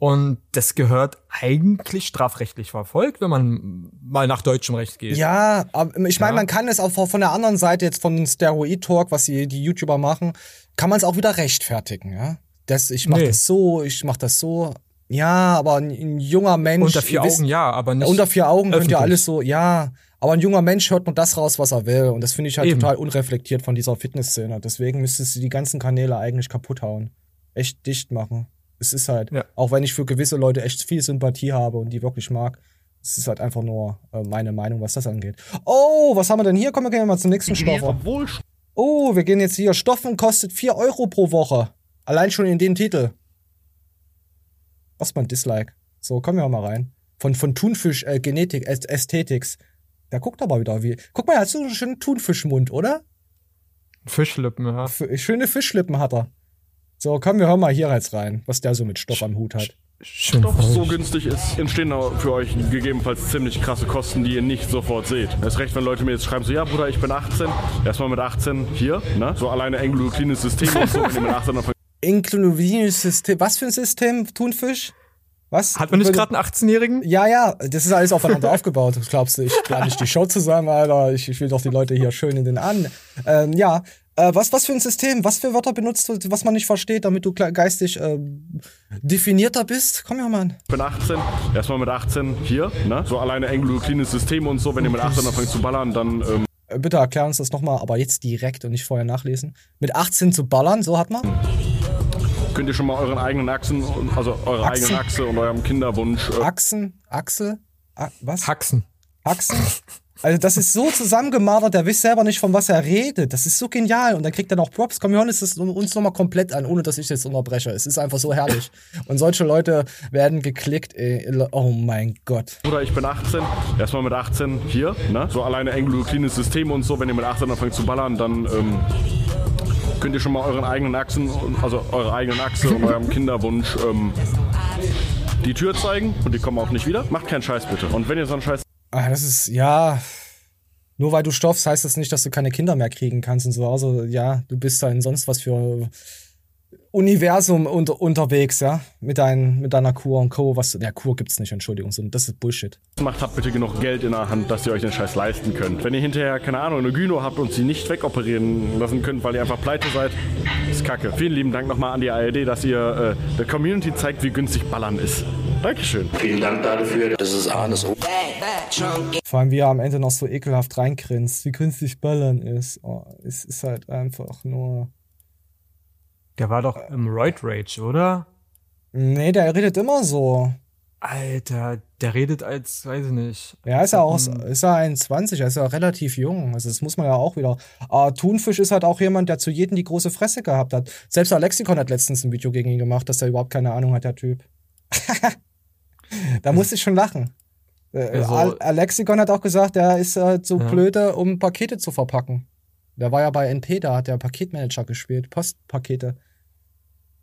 und das gehört eigentlich strafrechtlich verfolgt, wenn man mal nach deutschem Recht geht. Ja, aber ich meine, ja. man kann es auch von der anderen Seite jetzt von Steroid Talk, was die, die YouTuber machen, kann man es auch wieder rechtfertigen, ja. Das, ich mache nee. das so, ich mache das so. Ja, aber ein, ein junger Mensch. Unter vier Augen, ja, aber nicht. Unter vier Augen öffentlich. könnt ihr alles so, ja. Aber ein junger Mensch hört nur das raus, was er will. Und das finde ich halt Eben. total unreflektiert von dieser Fitnessszene. Deswegen müsstest du die ganzen Kanäle eigentlich kaputt hauen. Echt dicht machen. Es ist halt, ja. auch wenn ich für gewisse Leute echt viel Sympathie habe und die wirklich mag, es ist halt einfach nur äh, meine Meinung, was das angeht. Oh, was haben wir denn hier? Kommen wir gehen mal zum nächsten Stoffer. Oh, wir gehen jetzt hier. Stoffen kostet 4 Euro pro Woche. Allein schon in den Titel. Was man Dislike. So, kommen wir mal rein. Von, von Thunfisch äh, Genetik, Ästhetics. Da guckt aber wieder wie. Guck mal, er hat so einen schönen Thunfischmund, oder? Fischlippen, ja. F schöne Fischlippen hat er. So, komm, wir hören mal hier jetzt rein, was der so mit Stoff am Hut hat. Stoff so günstig ist, entstehen für euch gegebenenfalls ziemlich krasse Kosten, die ihr nicht sofort seht. Erst recht, wenn Leute mir jetzt schreiben, so, ja Bruder, ich bin 18, erstmal mit 18 hier, ne? So alleine endokrines System und so, wenn ihr mit 18 dann Inklusives System, was für ein System, Thunfisch? Was? Hat man nicht gerade einen 18-Jährigen? Ja, ja, das ist alles aufeinander [LAUGHS] aufgebaut. Glaubst du, ich plane nicht die Show zusammen, Alter. Ich, ich will doch die Leute hier schön in den an. Ähm, ja, Äh, was, was für ein System? Was für Wörter benutzt du, was man nicht versteht, damit du geistig äh, definierter bist? Komm ja, Mann. Ich bin 18. Erstmal mit 18 hier, ne? So alleine Anglo-Cleanes System und so. Wenn ihr mit 18 anfangt zu ballern, dann. Ähm äh, Bitte erklär uns das nochmal, aber jetzt direkt und nicht vorher nachlesen. Mit 18 zu ballern, so hat man? Könnt ihr schon mal euren eigenen Achsen, also eure Achsen. eigene Achse und eurem Kinderwunsch. Äh Achsen, Achse, A was? Haxen. Achsen? Also das ist so zusammengemartert, der weiß selber nicht, von was er redet. Das ist so genial. Und dann kriegt er noch Props. Komm, wir hören das uns nochmal komplett an, ohne dass ich jetzt unterbreche. Es ist einfach so herrlich. Und solche Leute werden geklickt, ey. Oh mein Gott. Bruder, ich bin 18. Erstmal mit 18 hier, ne? So alleine Anglo-Cleanes System und so. Wenn ihr mit 18 anfangt zu ballern, dann ähm, könnt ihr schon mal euren eigenen Achsen, also eure eigenen Achse und eurem [LAUGHS] Kinderwunsch ähm, die Tür zeigen. Und die kommen auch nicht wieder. Macht keinen Scheiß bitte. Und wenn ihr so einen Scheiß Ah, das ist, ja. Nur weil du stoffst, heißt das nicht, dass du keine Kinder mehr kriegen kannst und so. Also, ja, du bist da in sonst was für Universum unter, unterwegs, ja, mit, dein, mit deiner Kur und Co. Was, ja, Kur gibt's nicht, Entschuldigung, so, das ist Bullshit. Macht, habt bitte genug Geld in der Hand, dass ihr euch den Scheiß leisten könnt. Wenn ihr hinterher, keine Ahnung, eine Gyno habt und sie nicht wegoperieren lassen könnt, weil ihr einfach pleite seid, ist kacke. Vielen lieben Dank nochmal an die ARD, dass ihr äh, der Community zeigt, wie günstig Ballern ist. Dankeschön. Vielen Dank dafür, das ist alles. Vor allem, wie er am Ende noch so ekelhaft reingrinst, wie günstig Ballern ist. Oh, es ist halt einfach nur der war doch im Roid Rage, oder? Nee, der redet immer so. Alter, der redet als, weiß ich nicht. Ja, ist ja auch, ist er 21, er ist ja relativ jung. Also das muss man ja auch wieder. Aber Thunfisch ist halt auch jemand, der zu jedem die große Fresse gehabt hat. Selbst Alexikon hat letztens ein Video gegen ihn gemacht, dass er überhaupt keine Ahnung hat, der Typ. [LAUGHS] da musste ich schon lachen. Äh, also, Alexikon hat auch gesagt, er ist halt so ja. blöde, um Pakete zu verpacken. Der war ja bei NP, da hat der Paketmanager gespielt, Postpakete.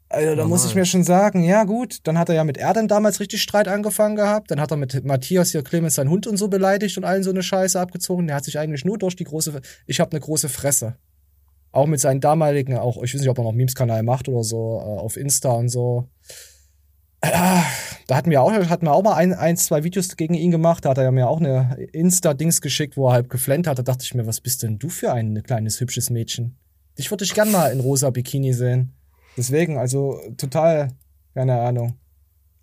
Also, da muss ich mir schon sagen, ja gut, dann hat er ja mit Erdem damals richtig Streit angefangen gehabt, dann hat er mit Matthias hier Clemens seinen Hund und so beleidigt und allen so eine Scheiße abgezogen. Der hat sich eigentlich nur durch die große, ich habe eine große Fresse. Auch mit seinen damaligen, auch, ich weiß nicht, ob er noch Memes-Kanal macht oder so, äh, auf Insta und so. da hatten wir auch, hatten wir auch mal ein, ein, zwei Videos gegen ihn gemacht, da hat er ja mir auch eine Insta-Dings geschickt, wo er halb geflennt hat. Da dachte ich mir, was bist denn du für ein kleines, hübsches Mädchen? Dich würde ich gern mal in rosa Bikini sehen. Deswegen, also total, keine Ahnung.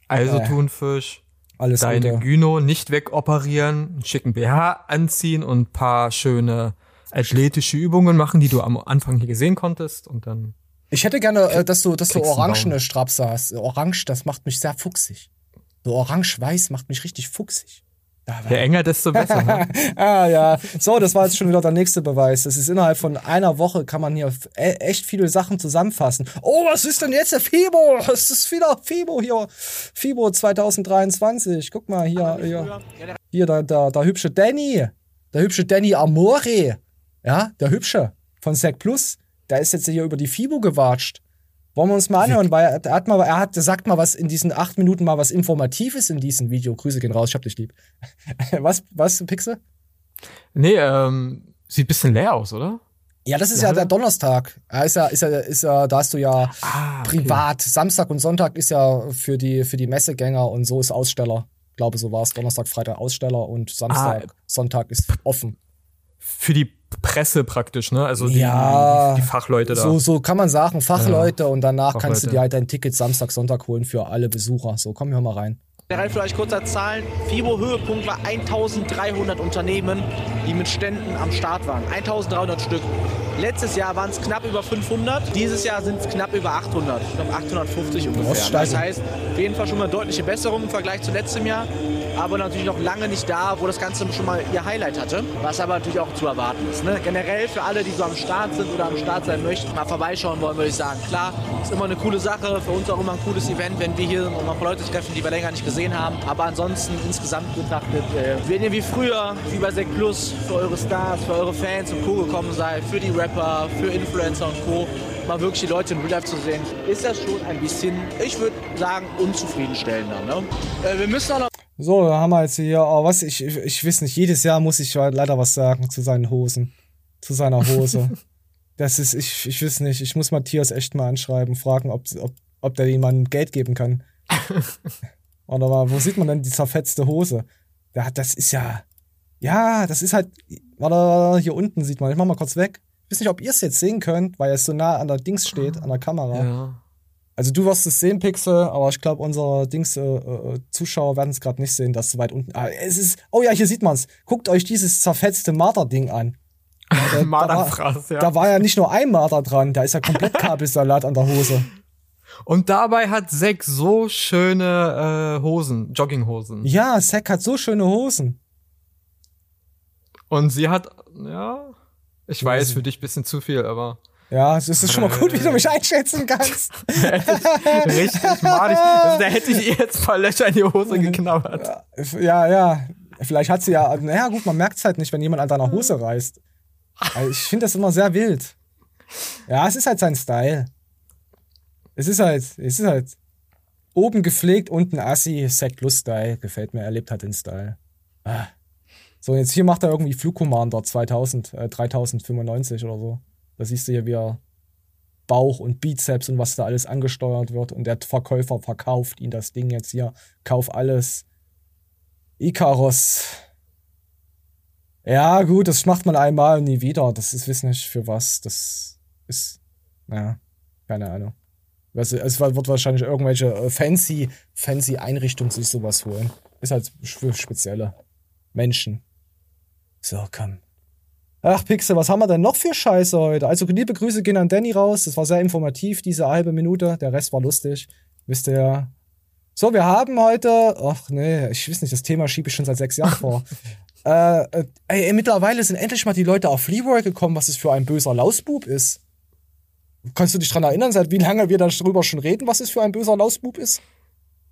Also äh, Thunfisch. Alles Deine Gute. Gyno nicht wegoperieren, einen schicken BH anziehen und ein paar schöne athletische Übungen machen, die du am Anfang hier gesehen konntest und dann. Ich hätte gerne, äh, dass du, dass du orangene Strapse hast. Orange, das macht mich sehr fuchsig. So orange-weiß macht mich richtig fuchsig. Je enger, desto besser. Ne? [LAUGHS] ah ja, so, das war jetzt schon wieder der nächste Beweis. Das ist innerhalb von einer Woche kann man hier e echt viele Sachen zusammenfassen. Oh, was ist denn jetzt der Fibo? Es ist wieder Fibo hier. Fibo 2023. Guck mal hier, hier, hier der, der, der hübsche Danny. Der hübsche Danny Amore. Ja, der hübsche von Sec Plus. Der ist jetzt hier über die Fibo gewatscht. Wollen wir uns mal anhören, weil er, hat mal, er hat, sagt mal was in diesen acht Minuten mal was Informatives in diesem Video. Grüße gehen raus, ich hab dich lieb. [LAUGHS] was, was, Pixel? Nee, ähm, sieht bisschen leer aus, oder? Ja, das ist ja, ja der Donnerstag. Ist ja, ist ja, ist ja, da hast du ja ah, okay. privat. Samstag und Sonntag ist ja für die, für die Messegänger und so ist Aussteller. Ich glaube, so war es. Donnerstag, Freitag Aussteller und Samstag, ah, Sonntag ist offen. Für die Presse praktisch, ne? Also die, ja, die, die Fachleute da. So, so kann man sagen, Fachleute ja, und danach Fachleute. kannst du dir halt dein Ticket Samstag, Sonntag holen für alle Besucher. So, komm, hör mal rein. Rein für euch kurzer Zahlen. FIBO Höhepunkt war 1300 Unternehmen, die mit Ständen am Start waren. 1300 Stück. Letztes Jahr waren es knapp über 500. Dieses Jahr sind es knapp über 800. Ich glaube 850 ungefähr. Das heißt, auf jeden Fall schon mal deutliche Besserung im Vergleich zu letztem Jahr aber natürlich noch lange nicht da, wo das Ganze schon mal ihr Highlight hatte, was aber natürlich auch zu erwarten ist. Ne? Generell für alle, die so am Start sind oder am Start sein möchten, mal vorbeischauen wollen, würde ich sagen. Klar, ist immer eine coole Sache, für uns auch immer ein cooles Event, wenn wir hier noch Leute treffen, die wir länger nicht gesehen haben, aber ansonsten insgesamt betrachtet, äh, wenn ihr wie früher, wie bei Sek Plus, für eure Stars, für eure Fans und Co. gekommen seid, für die Rapper, für Influencer und Co., mal wirklich die Leute in Real Life zu sehen, ist das schon ein bisschen, ich würde sagen, unzufriedenstellender. Ne? Äh, wir müssen auch noch so, da haben wir jetzt hier, oh, was, ich, ich, ich weiß nicht, jedes Jahr muss ich leider was sagen zu seinen Hosen. Zu seiner Hose. [LAUGHS] das ist, ich, ich weiß nicht, ich muss Matthias echt mal anschreiben, fragen, ob, ob, ob der jemandem Geld geben kann. [LAUGHS] Oder mal, wo sieht man denn die zerfetzte Hose? Ja, das ist ja, ja, das ist halt, warte, hier unten sieht man, ich mach mal kurz weg. Ich weiß nicht, ob ihr es jetzt sehen könnt, weil es so nah an der Dings steht, an der Kamera. Ja. Also du wirst es sehen, Pixel, aber ich glaube, unsere Dings äh, äh, Zuschauer werden es gerade nicht sehen, dass so weit unten. Ah, es ist. Oh ja, hier sieht man es. Guckt euch dieses zerfetzte Marder-Ding an. [LAUGHS] Da, Marderfraß, ja. Da war ja nicht nur ein Marder dran, da ist ja komplett [LAUGHS] Kabelsalat an der Hose. Und dabei hat Zack so schöne äh, Hosen, Jogginghosen. Ja, Zack hat so schöne Hosen. Und sie hat, ja, ich weiß, für dich bisschen zu viel, aber. Ja, es ist schon mal gut, wie du mich einschätzen kannst. [LAUGHS] Richtig madig. Also, da hätte ich ihr jetzt ein paar Löcher in die Hose geknabbert. Ja, ja. Vielleicht hat sie ja, naja, gut, man merkt es halt nicht, wenn jemand an deiner Hose reißt. Also ich finde das immer sehr wild. Ja, es ist halt sein Style. Es ist halt, es ist halt oben gepflegt, unten assi, Zack Plus Style. Gefällt mir, er lebt halt den Style. Ah. So, jetzt hier macht er irgendwie Flugcommander 2000, äh, 3095 oder so. Da siehst du hier, wie er Bauch und Bizeps und was da alles angesteuert wird. Und der Verkäufer verkauft ihn das Ding jetzt hier. Kauf alles. Icarus. Ja, gut, das macht man einmal und nie wieder. Das ist, wissen nicht für was. Das ist, ja, keine Ahnung. Es wird wahrscheinlich irgendwelche äh, fancy, fancy Einrichtungen sich sowas holen. Ist halt für spezielle Menschen. So, komm. Ach, Pixel, was haben wir denn noch für Scheiße heute? Also, liebe Grüße gehen an Danny raus. Das war sehr informativ, diese halbe Minute. Der Rest war lustig. Wisst ihr ja. So, wir haben heute. Ach, nee, ich weiß nicht, das Thema schiebe ich schon seit sechs Jahren vor. [LAUGHS] äh, äh, ey, mittlerweile sind endlich mal die Leute auf Leroy gekommen, was es für ein böser Lausbub ist. Kannst du dich dran erinnern, seit wie lange wir darüber schon reden, was es für ein böser Lausbub ist?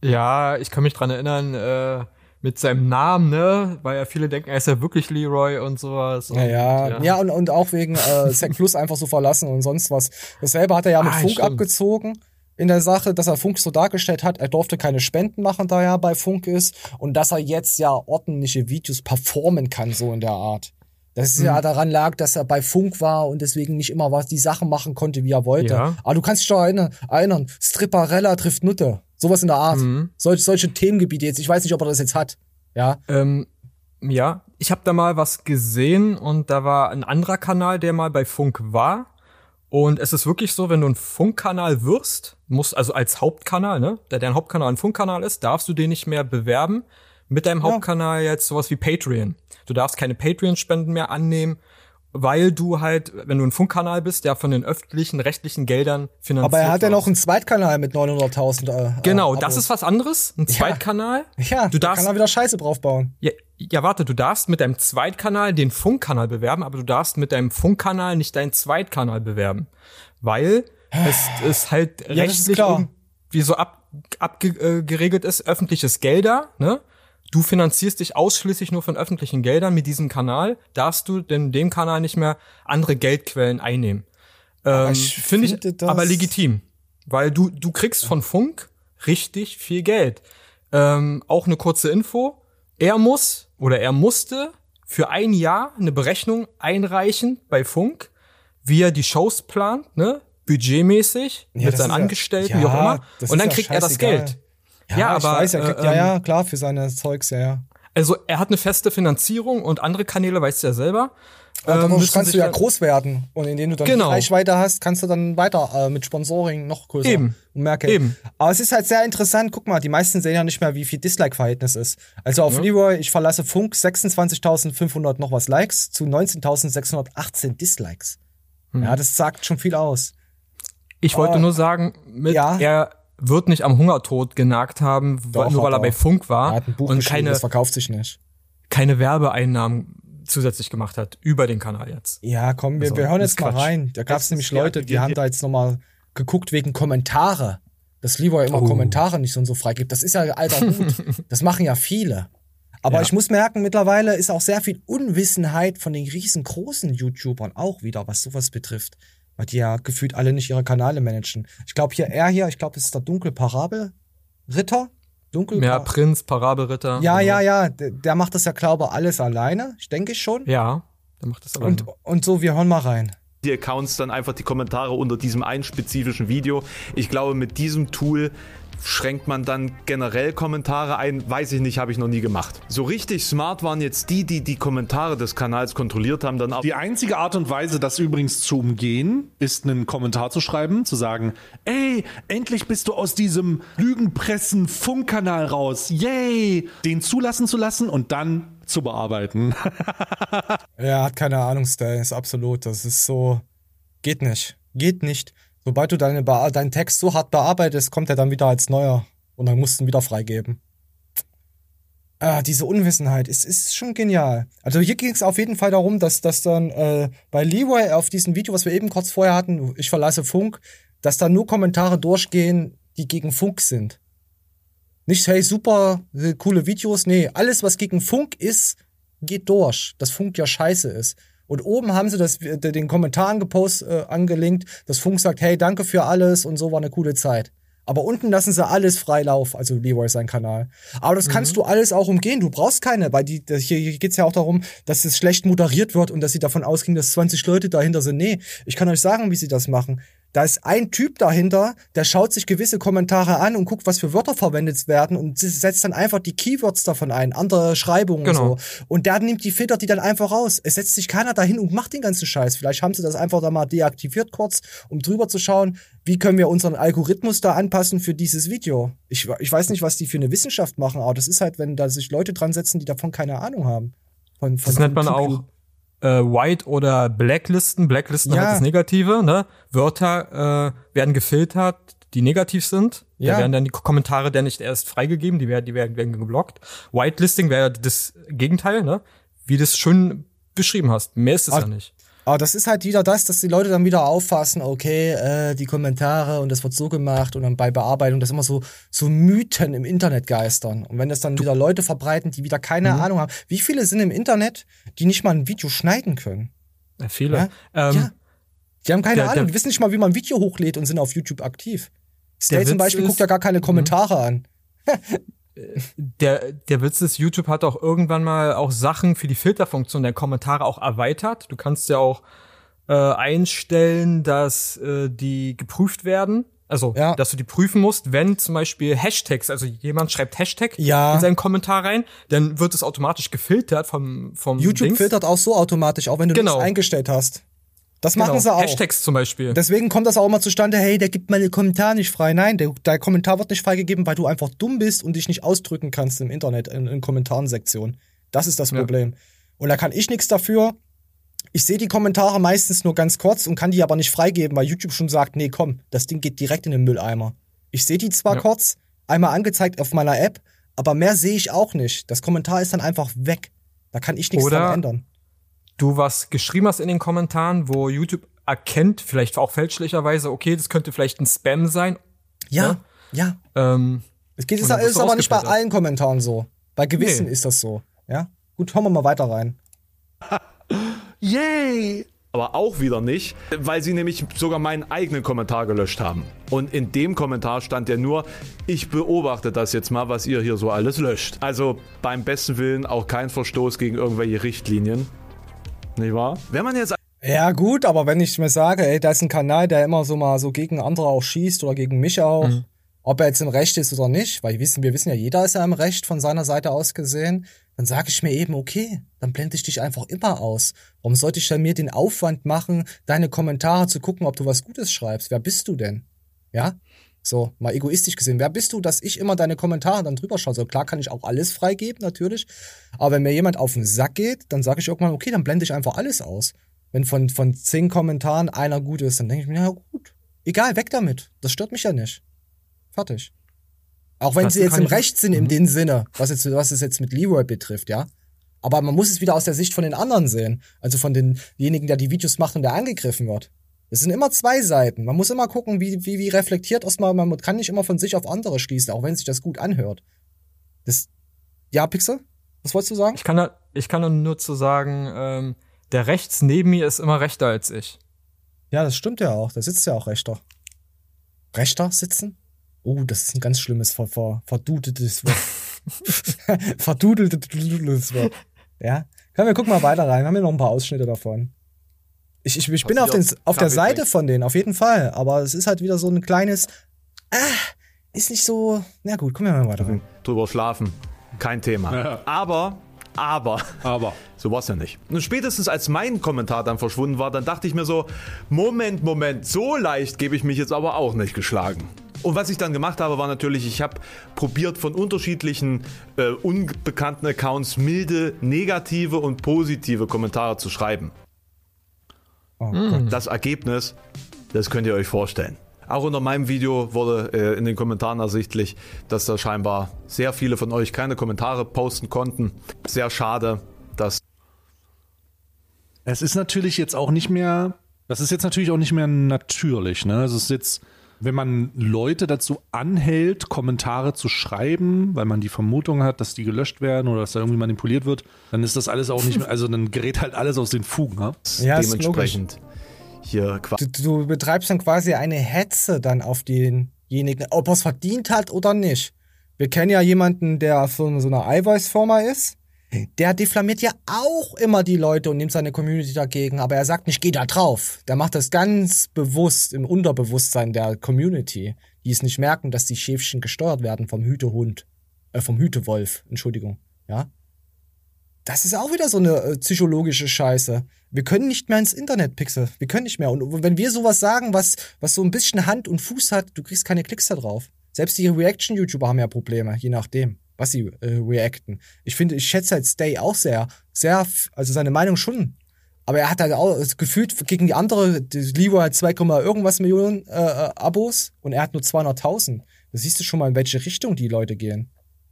Ja, ich kann mich dran erinnern, äh mit seinem Namen, ne? Weil ja viele denken, er ist ja wirklich Leroy und sowas. Und, ja, ja, ja. Ja, und, und auch wegen äh, Zack Plus einfach so verlassen und sonst was. Dasselbe hat er ja mit ah, Funk stimmt. abgezogen in der Sache, dass er Funk so dargestellt hat, er durfte keine Spenden machen, da er bei Funk ist und dass er jetzt ja ordentliche Videos performen kann, so in der Art. Das ist mhm. ja daran lag, dass er bei Funk war und deswegen nicht immer was die Sachen machen konnte, wie er wollte. Ja. Aber du kannst dich doch erinnern, erinnern, Stripperella trifft Nutte. Sowas in der Art. Mhm. Solch, solche Themengebiete jetzt. Ich weiß nicht, ob er das jetzt hat. Ja. Ähm, ja, ich habe da mal was gesehen und da war ein anderer Kanal, der mal bei Funk war. Und es ist wirklich so, wenn du ein Funkkanal wirst, musst also als Hauptkanal, ne, der dein Hauptkanal ein Funkkanal ist, darfst du den nicht mehr bewerben mit deinem ja. Hauptkanal jetzt sowas wie Patreon. Du darfst keine Patreon-Spenden mehr annehmen weil du halt, wenn du ein Funkkanal bist, der von den öffentlichen, rechtlichen Geldern finanziert Aber er hat ja noch einen Zweitkanal mit 900.000. Äh, genau, das ist was anderes. Ein Zweitkanal. Ja, du darfst, kann er wieder Scheiße draufbauen. Ja, ja, warte, du darfst mit deinem Zweitkanal den Funkkanal bewerben, aber du darfst mit deinem Funkkanal nicht deinen Zweitkanal bewerben. Weil es ist halt ja, rechtlich irgendwie so ab, abgeregelt ist, öffentliches Gelder, ne? Du finanzierst dich ausschließlich nur von öffentlichen Geldern mit diesem Kanal, darfst du denn dem Kanal nicht mehr andere Geldquellen einnehmen. Ähm, Finde ich find aber legitim, weil du, du kriegst von Funk richtig viel Geld. Ähm, auch eine kurze Info. Er muss oder er musste für ein Jahr eine Berechnung einreichen bei Funk, wie er die Shows plant, ne? Budgetmäßig, ja, mit seinen Angestellten, ja, wie auch immer. Und dann kriegt er das Geld. Ja, ja aber weiß, er kriegt, äh, ja, ja, ähm, klar, für seine Zeugs, ja, ja. Also er hat eine feste Finanzierung und andere Kanäle weißt du ja selber. Ähm, kannst du ja groß werden und indem du dann genau. Reichweite hast, kannst du dann weiter äh, mit Sponsoring noch größer Eben. und merke. Eben. Aber es ist halt sehr interessant. Guck mal, die meisten sehen ja nicht mehr, wie viel Dislike-Verhältnis ist. Also auf ja. Leroy, ich verlasse Funk 26.500 noch was Likes zu 19.618 Dislikes. Hm. Ja, das sagt schon viel aus. Ich wollte uh, nur sagen, mit ja. er wird nicht am Hungertod genagt haben, Doch, nur weil er bei Funk war er hat ein Buch und keine das verkauft sich nicht. Keine Werbeeinnahmen zusätzlich gemacht hat über den Kanal jetzt. Ja, komm, wir, also, wir hören jetzt mal rein. Da gab es nämlich Leute, die haben da jetzt nochmal geguckt wegen Kommentare. Dass Leroy immer oh. Kommentare nicht so und so freigibt. Das ist ja alter Hut. [LAUGHS] das machen ja viele. Aber ja. ich muss merken, mittlerweile ist auch sehr viel Unwissenheit von den riesengroßen YouTubern auch wieder, was sowas betrifft weil die ja gefühlt alle nicht ihre Kanäle managen. Ich glaube hier, er hier, ich glaube, das ist der Dunkelparabelritter. Dunkel ja, Prinz, Parabelritter. Ja, ja, ja, der, der, macht das ja, glaube ich, alles alleine. Ich denke schon. Ja, der macht das alleine. Und, und so, wir hören mal rein die Accounts dann einfach die Kommentare unter diesem einen spezifischen Video. Ich glaube, mit diesem Tool schränkt man dann generell Kommentare ein? Weiß ich nicht, habe ich noch nie gemacht. So richtig smart waren jetzt die, die die Kommentare des Kanals kontrolliert haben, dann auch. Die einzige Art und Weise, das übrigens zu umgehen, ist einen Kommentar zu schreiben, zu sagen, ey, endlich bist du aus diesem Lügenpressen-Funkkanal raus, yay, den zulassen zu lassen und dann zu bearbeiten. [LAUGHS] er hat keine Ahnung, Style, ist absolut. Das ist so, geht nicht, geht nicht. Sobald du deine deinen Text so hart bearbeitest, kommt er dann wieder als neuer und dann musst du ihn wieder freigeben. Ah, diese Unwissenheit ist, ist schon genial. Also hier ging es auf jeden Fall darum, dass, dass dann äh, bei Leroy auf diesem Video, was wir eben kurz vorher hatten, ich verlasse Funk, dass da nur Kommentare durchgehen, die gegen Funk sind. Nicht, hey, super, äh, coole Videos. Nee, alles, was gegen Funk ist, geht durch. Dass Funk ja scheiße ist. Und oben haben sie das, den Kommentar angepost, äh, angelinkt, dass Funk sagt, hey, danke für alles und so war eine coole Zeit. Aber unten lassen sie alles frei laufen, also Leroy sein Kanal. Aber das mhm. kannst du alles auch umgehen. Du brauchst keine, weil die, hier, hier geht's ja auch darum, dass es schlecht moderiert wird und dass sie davon ausgehen, dass 20 Leute dahinter sind. Nee, ich kann euch sagen, wie sie das machen. Da ist ein Typ dahinter, der schaut sich gewisse Kommentare an und guckt, was für Wörter verwendet werden und setzt dann einfach die Keywords davon ein, andere Schreibungen genau. und so. Und der nimmt die filtert die dann einfach raus. Es setzt sich keiner dahin und macht den ganzen Scheiß. Vielleicht haben sie das einfach da mal deaktiviert kurz, um drüber zu schauen, wie können wir unseren Algorithmus da anpassen für dieses Video. Ich, ich weiß nicht, was die für eine Wissenschaft machen, aber das ist halt, wenn da sich Leute dran setzen, die davon keine Ahnung haben. Von, von das nennt man auch äh, White- oder Blacklisten. Blacklisten ja. hat das Negative, ne? Wörter äh, werden gefiltert, die negativ sind. Ja. Da werden dann die Kommentare dann nicht erst freigegeben, die werden, die werden, werden geblockt. Whitelisting wäre das Gegenteil, ne? Wie du es schon beschrieben hast. Mehr ist es ja nicht. Aber das ist halt wieder das, dass die Leute dann wieder auffassen, okay, äh, die Kommentare und das wird so gemacht und dann bei Bearbeitung, das immer so, so Mythen im Internet geistern. Und wenn das dann wieder Leute verbreiten, die wieder keine mhm. Ahnung haben, wie viele sind im Internet, die nicht mal ein Video schneiden können? Ja, viele. Ja? Ähm, ja. Die haben keine der, Ahnung, die wissen nicht mal, wie man ein Video hochlädt und sind auf YouTube aktiv. Stay zum Beispiel guckt ja gar keine Kommentare mhm. an. [LAUGHS] der, der Witz ist, YouTube hat auch irgendwann mal auch Sachen für die Filterfunktion der Kommentare auch erweitert. Du kannst ja auch äh, einstellen, dass äh, die geprüft werden. Also, ja. dass du die prüfen musst, wenn zum Beispiel Hashtags, also jemand schreibt Hashtag ja. in seinen Kommentar rein, dann wird es automatisch gefiltert vom, vom YouTube Dings. filtert auch so automatisch, auch wenn du genau. das eingestellt hast. Das genau. machen sie auch. Hashtags zum Beispiel. Deswegen kommt das auch immer zustande, hey, der gibt meine Kommentar nicht frei. Nein, der, der Kommentar wird nicht freigegeben, weil du einfach dumm bist und dich nicht ausdrücken kannst im Internet, in, in Kommentarensektion. Das ist das Problem. Ja. Und da kann ich nichts dafür. Ich sehe die Kommentare meistens nur ganz kurz und kann die aber nicht freigeben, weil YouTube schon sagt, nee, komm, das Ding geht direkt in den Mülleimer. Ich sehe die zwar ja. kurz, einmal angezeigt auf meiner App, aber mehr sehe ich auch nicht. Das Kommentar ist dann einfach weg. Da kann ich nichts dran ändern du was geschrieben hast in den Kommentaren, wo YouTube erkennt, vielleicht auch fälschlicherweise, okay, das könnte vielleicht ein Spam sein. Ja, ne? ja. Ähm, es geht, ist, ist aber nicht bei allen Kommentaren so. Bei gewissen nee. ist das so. Ja? Gut, hören wir mal weiter rein. [LAUGHS] Yay! Aber auch wieder nicht, weil sie nämlich sogar meinen eigenen Kommentar gelöscht haben. Und in dem Kommentar stand ja nur, ich beobachte das jetzt mal, was ihr hier so alles löscht. Also beim besten Willen auch kein Verstoß gegen irgendwelche Richtlinien. Nicht wahr? Wenn man jetzt ja, gut, aber wenn ich mir sage, ey, da ist ein Kanal, der immer so mal so gegen andere auch schießt oder gegen mich auch, mhm. ob er jetzt im Recht ist oder nicht, weil wir wissen, wir wissen ja, jeder ist ja im Recht von seiner Seite aus gesehen, dann sage ich mir eben, okay, dann blende ich dich einfach immer aus. Warum sollte ich dann mir den Aufwand machen, deine Kommentare zu gucken, ob du was Gutes schreibst? Wer bist du denn? Ja? So, mal egoistisch gesehen. Wer bist du, dass ich immer deine Kommentare dann drüber schaue? So, klar kann ich auch alles freigeben, natürlich. Aber wenn mir jemand auf den Sack geht, dann sage ich irgendwann, okay, dann blende ich einfach alles aus. Wenn von, von zehn Kommentaren einer gut ist, dann denke ich mir, ja gut, egal, weg damit. Das stört mich ja nicht. Fertig. Auch wenn das sie jetzt im Recht sind, in mhm. dem Sinne, was, jetzt, was es jetzt mit Leroy betrifft, ja. Aber man muss es wieder aus der Sicht von den anderen sehen. Also von denjenigen, der die Videos macht und der angegriffen wird. Es sind immer zwei Seiten. Man muss immer gucken, wie, wie, wie reflektiert erstmal, man kann nicht immer von sich auf andere schließen, auch wenn sich das gut anhört. Das, ja, Pixel? Was wolltest du sagen? Ich kann, da, ich kann nur zu sagen, ähm, der rechts neben mir ist immer rechter als ich. Ja, das stimmt ja auch. Da sitzt ja auch rechter. Rechter sitzen? Oh, das ist ein ganz schlimmes, ver, ver, verdudeltes Wort. [LAUGHS] [LAUGHS] verdudeltes Wort. Ja. Können wir gucken mal weiter rein. Wir haben hier noch ein paar Ausschnitte davon. Ich, ich, ich bin auf, den, auf der Seite von denen, auf jeden Fall. Aber es ist halt wieder so ein kleines, ah, ist nicht so. Na gut, kommen wir mal weiter. Drüber schlafen, kein Thema. Ja. Aber aber. Aber. [LAUGHS] So war es ja nicht. Und spätestens als mein Kommentar dann verschwunden war, dann dachte ich mir so, Moment, Moment, so leicht gebe ich mich jetzt aber auch nicht geschlagen. Und was ich dann gemacht habe, war natürlich, ich habe probiert von unterschiedlichen äh, unbekannten Accounts milde, negative und positive Kommentare zu schreiben. Oh das Ergebnis, das könnt ihr euch vorstellen. Auch unter meinem Video wurde äh, in den Kommentaren ersichtlich, dass da scheinbar sehr viele von euch keine Kommentare posten konnten. Sehr schade, dass. Es ist natürlich jetzt auch nicht mehr. Das ist jetzt natürlich auch nicht mehr natürlich. Ne? Also es ist jetzt, wenn man Leute dazu anhält, Kommentare zu schreiben, weil man die Vermutung hat, dass die gelöscht werden oder dass da irgendwie manipuliert wird, dann ist das alles auch nicht mehr. Also dann gerät halt alles aus den Fugen. Ne? Ja, dementsprechend. Hier quasi. Du, du, betreibst dann quasi eine Hetze dann auf denjenigen, ob er es verdient hat oder nicht. Wir kennen ja jemanden, der von so einer Eiweißfirma ist. Der diffamiert ja auch immer die Leute und nimmt seine Community dagegen, aber er sagt nicht, geh da drauf. Der macht das ganz bewusst im Unterbewusstsein der Community, die es nicht merken, dass die Schäfchen gesteuert werden vom Hütehund, äh, vom Hütewolf, Entschuldigung, ja. Das ist auch wieder so eine äh, psychologische Scheiße. Wir können nicht mehr ins Internet pixel. Wir können nicht mehr. Und wenn wir sowas sagen, was, was so ein bisschen Hand und Fuß hat, du kriegst keine Klicks da drauf. Selbst die Reaction-YouTuber haben ja Probleme, je nachdem, was sie äh, reacten. Ich finde, ich schätze halt Stay auch sehr, sehr, also seine Meinung schon. Aber er hat halt auch gefühlt gegen die andere, die Leroy hat 2, irgendwas Millionen äh, äh, Abos und er hat nur 200.000. Da siehst du schon mal, in welche Richtung die Leute gehen.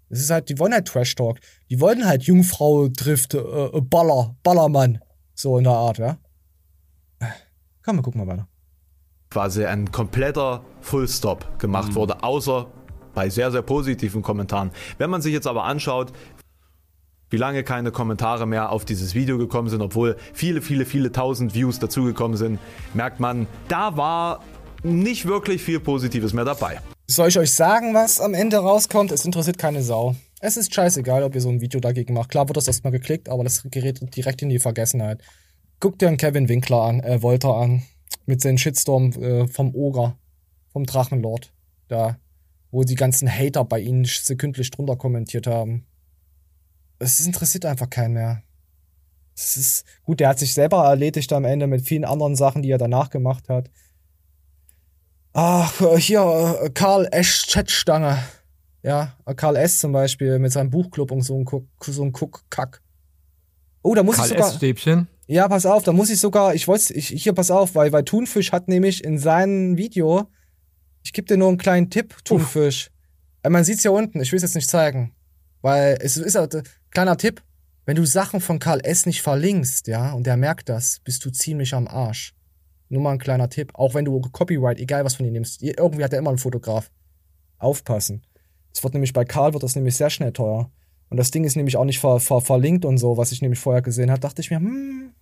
Das ist halt, die wollen halt Trash Talk. Die wollen halt Jungfrau trifft, äh, äh Baller, Ballermann. So in der Art, ja. Komm, wir gucken mal weiter. Quasi ein kompletter Fullstop gemacht mhm. wurde, außer bei sehr, sehr positiven Kommentaren. Wenn man sich jetzt aber anschaut, wie lange keine Kommentare mehr auf dieses Video gekommen sind, obwohl viele, viele, viele tausend Views dazugekommen sind, merkt man, da war nicht wirklich viel Positives mehr dabei. Soll ich euch sagen, was am Ende rauskommt? Es interessiert keine Sau. Es ist scheißegal, ob ihr so ein Video dagegen macht. Klar wird das erstmal geklickt, aber das gerät direkt in die Vergessenheit. Guck dir einen Kevin Winkler an, äh, Wolter an. Mit seinem Shitstorm äh, vom Oger, vom Drachenlord. Da, wo die ganzen Hater bei ihnen sekündlich drunter kommentiert haben. Es interessiert einfach keinen mehr. Es ist, gut, der hat sich selber erledigt am Ende mit vielen anderen Sachen, die er danach gemacht hat. Ach, hier, äh, Karl Esch Chatstange. Ja, Karl S. zum Beispiel mit seinem Buchclub und so ein, Kuck, so ein Kuck-Kack. Oh, da muss Karl ich sogar. S-Stäbchen. Ja, pass auf, da muss ich sogar, ich wollte, ich, hier, pass auf, weil, weil Thunfisch hat nämlich in seinem Video, ich gebe dir nur einen kleinen Tipp, Thunfisch. Uff. Man sieht's ja unten, ich will es jetzt nicht zeigen. Weil es ist halt, äh, kleiner Tipp, wenn du Sachen von Karl S. nicht verlinkst, ja, und der merkt das, bist du ziemlich am Arsch. Nur mal ein kleiner Tipp. Auch wenn du Copyright, egal was von ihm nimmst, irgendwie hat er immer einen Fotograf. Aufpassen. Es wird nämlich bei Karl wird das nämlich sehr schnell teuer. Und das Ding ist nämlich auch nicht ver, ver, verlinkt und so, was ich nämlich vorher gesehen habe. Dachte ich mir, hm,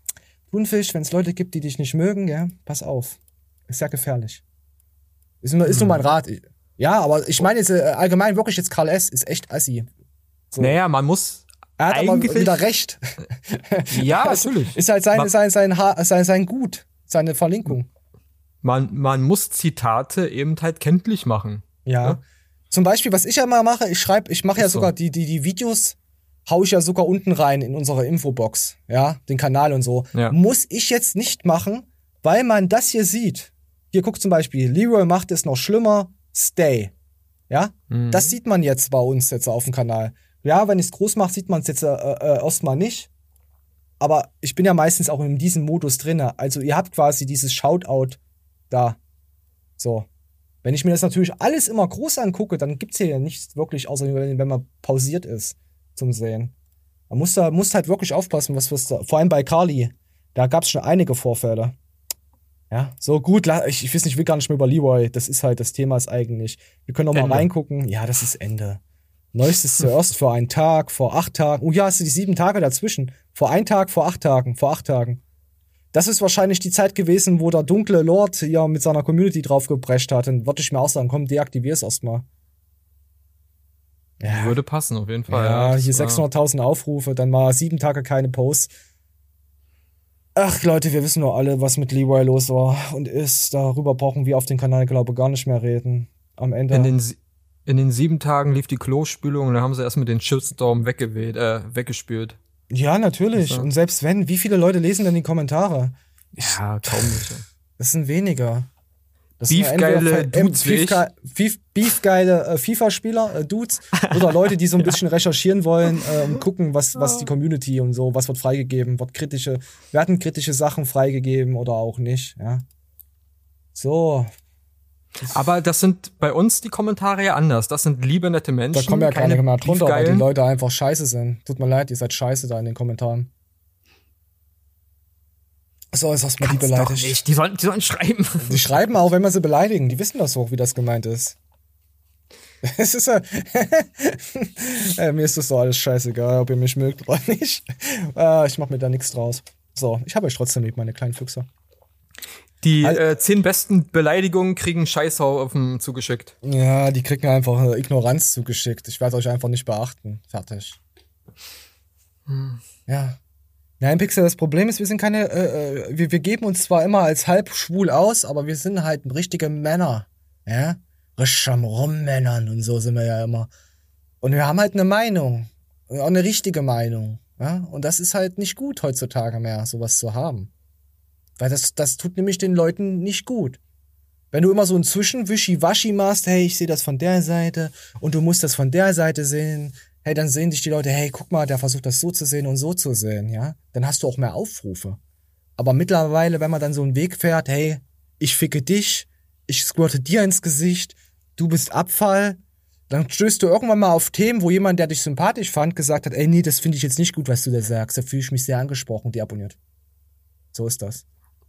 Thunfisch, wenn es Leute gibt, die dich nicht mögen, ja, pass auf. Ist sehr gefährlich. Ist nur, ist nur mein Rat. Ja, aber ich meine jetzt äh, allgemein wirklich jetzt Karl S. ist echt assi. So. Naja, man muss. Er hat aber wieder recht. ja, [LAUGHS] natürlich. Ist halt sein, sein, sein, sein, sein Gut, seine Verlinkung. Man, man muss Zitate eben halt kenntlich machen. Ja. ja? Zum Beispiel, was ich ja mal mache, ich schreibe, ich mache ja so. sogar die, die, die Videos, hau ich ja sogar unten rein in unsere Infobox, ja, den Kanal und so. Ja. Muss ich jetzt nicht machen, weil man das hier sieht. Hier guckt zum Beispiel, Leroy macht es noch schlimmer, stay. Ja, mhm. das sieht man jetzt bei uns jetzt auf dem Kanal. Ja, wenn ich es groß mache, sieht man es jetzt äh, äh, erstmal nicht. Aber ich bin ja meistens auch in diesem Modus drinne. Also ihr habt quasi dieses Shoutout da. So. Wenn ich mir das natürlich alles immer groß angucke, dann gibt es hier ja nichts wirklich, außer wenn man pausiert ist zum Sehen. Man muss da muss halt wirklich aufpassen, was, was da, vor allem bei Carly, da gab es schon einige Vorfälle. Ja, so gut, ich, ich weiß nicht, ich will gar nicht mehr über Leroy, das ist halt das Thema ist eigentlich. Wir können noch mal reingucken. Ja, das ist Ende. Neuestes zuerst vor einen Tag, vor acht Tagen. Oh ja, hast du die sieben Tage dazwischen. Vor ein Tag, vor acht Tagen, vor acht Tagen. Das ist wahrscheinlich die Zeit gewesen, wo der dunkle Lord ja mit seiner Community draufgeprescht hat. Dann würde ich mir auch sagen, komm, deaktivier es erstmal. Ja. Würde passen, auf jeden Fall. Ja, ja hier 600.000 Aufrufe, dann mal sieben Tage keine Posts. Ach, Leute, wir wissen nur alle, was mit Leroy los war und ist. Darüber brauchen wir auf dem Kanal, glaube ich, gar nicht mehr reden. Am Ende. In den, in den sieben Tagen lief die Klospülung und dann haben sie erst mit den Shitstorm weggeweht, äh, weggespült. Ja, natürlich. Also. Und selbst wenn, wie viele Leute lesen denn die Kommentare? Ja, kaum welche. Das sind weniger. Das Beefgeile Dudes Beefgeile Beef, Beef äh, FIFA-Spieler, äh, Dudes oder Leute, die so ein [LAUGHS] bisschen recherchieren wollen äh, und gucken, was, was die Community und so, was wird freigegeben, wird kritische, werden kritische Sachen freigegeben oder auch nicht, ja. So. Aber das sind bei uns die Kommentare ja anders. Das sind liebe, nette Menschen. Da kommen ja keine, keine mehr drunter, weil die Leute einfach scheiße sind. Tut mir leid, ihr seid scheiße da in den Kommentaren. So, jetzt hast du mal die beleidigt. Doch nicht. Die sollen, die sollen schreiben. Die schreiben auch, wenn wir sie beleidigen. Die wissen das so, wie das gemeint ist. [LAUGHS] Es ist ja. [LAUGHS] äh, mir ist das so alles scheißegal, ob ihr mich mögt oder nicht. Äh, [LAUGHS] ich mach mir da nichts draus. So, ich habe euch trotzdem lieb, meine kleinen Füchse. Die äh, zehn besten Beleidigungen kriegen Scheißhau auf dem zugeschickt. Ja, die kriegen einfach Ignoranz zugeschickt. Ich werde euch einfach nicht beachten. Fertig. Hm. Ja. Nein, Pixel, das Problem ist, wir sind keine, äh, äh, wir, wir geben uns zwar immer als halb schwul aus, aber wir sind halt richtige Männer. Ja? Richtig am Rummännern und so sind wir ja immer. Und wir haben halt eine Meinung. Auch eine richtige Meinung. Ja? Und das ist halt nicht gut heutzutage mehr, sowas zu haben. Weil das, das tut nämlich den Leuten nicht gut. Wenn du immer so ein Zwischenwischi-Waschi machst, hey, ich sehe das von der Seite und du musst das von der Seite sehen, hey, dann sehen dich die Leute, hey, guck mal, der versucht das so zu sehen und so zu sehen, ja? Dann hast du auch mehr Aufrufe. Aber mittlerweile, wenn man dann so einen Weg fährt, hey, ich ficke dich, ich squirte dir ins Gesicht, du bist Abfall, dann stößt du irgendwann mal auf Themen, wo jemand, der dich sympathisch fand, gesagt hat, ey, nee, das finde ich jetzt nicht gut, was du da sagst. Da fühle ich mich sehr angesprochen, die abonniert. So ist das.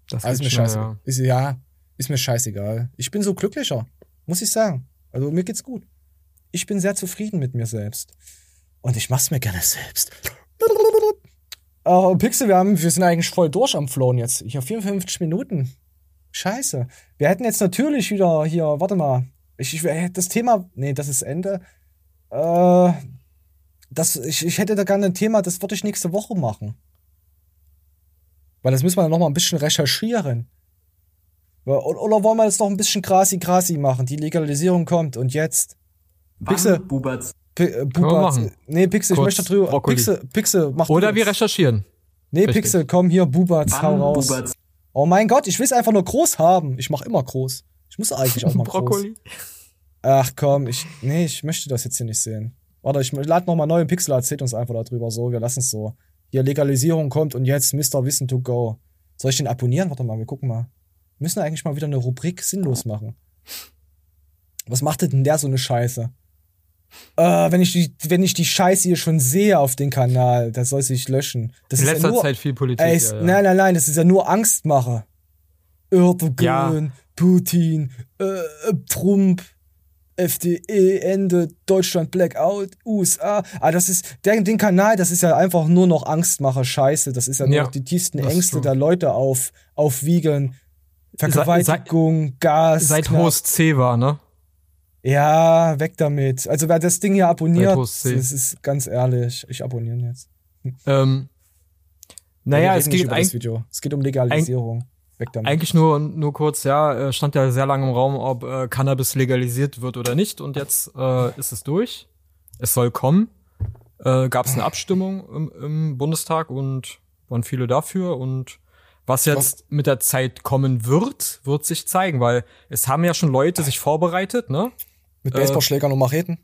Das also ist mir scheiße. Ja. Ist, ja, ist mir scheißegal. Ich bin so glücklicher, muss ich sagen. Also mir geht's gut. Ich bin sehr zufrieden mit mir selbst. Und ich mach's mir gerne selbst. Uh, Pixel, wir, haben, wir sind eigentlich voll durch am Flown jetzt. Ich habe 54 Minuten. Scheiße. Wir hätten jetzt natürlich wieder hier, warte mal. Ich, ich, das Thema, nee, das ist Ende. Äh, das, ich, ich hätte da gerne ein Thema, das würde ich nächste Woche machen. Weil das müssen wir dann noch mal ein bisschen recherchieren. Oder wollen wir das noch ein bisschen krasi krasi machen? Die Legalisierung kommt und jetzt. Pixel. Bubatz. Äh, Bubatz. Nee, Pixel, Kurz ich möchte drüber. Brokkoli. Pixel, Pixel, mach Oder wir recherchieren. Nee, Richtig. Pixel, komm hier, Bubatz, hau raus. Bubatz. Oh mein Gott, ich will es einfach nur groß haben. Ich mach immer groß. Ich muss eigentlich auch mal Brokkoli. groß. Ach komm, ich. Nee, ich möchte das jetzt hier nicht sehen. Warte, ich lade nochmal neue Pixel, erzählt uns einfach darüber so. Wir lassen es so hier Legalisierung kommt und jetzt Mr. Wissen to go. Soll ich den abonnieren? Warte mal, wir gucken mal. Wir müssen eigentlich mal wieder eine Rubrik sinnlos machen. Was macht denn der so eine Scheiße? Äh, wenn ich die, wenn ich die Scheiße hier schon sehe auf dem Kanal, das soll sich löschen. Das In letzter ja nur, Zeit viel Politik. Ey, ist, ja, ja. Nein, nein, nein, das ist ja nur Angstmache. Erdogan. Putin, äh, Trump, FDE, Ende, Deutschland, Blackout, USA. Ah, das ist, der, den Kanal, das ist ja einfach nur noch Angstmacher Scheiße. Das ist ja nur noch die tiefsten Ängste der Leute auf, aufwiegen. Vergewaltigung, seit, Gas. Seit. Host C war, ne? Ja, weg damit. Also wer das Ding hier abonniert, das ist ganz ehrlich, ich abonniere jetzt. Ähm, naja, es geht, es geht um Legalisierung. Weg damit. Eigentlich nur, nur kurz, ja, äh, stand ja sehr lange im Raum, ob äh, Cannabis legalisiert wird oder nicht. Und jetzt äh, ist es durch. Es soll kommen. Äh, Gab es eine Abstimmung im, im Bundestag und waren viele dafür. Und was jetzt mit der Zeit kommen wird, wird sich zeigen, weil es haben ja schon Leute sich vorbereitet, ne? Mit Baseballschlägern äh, und Macheten?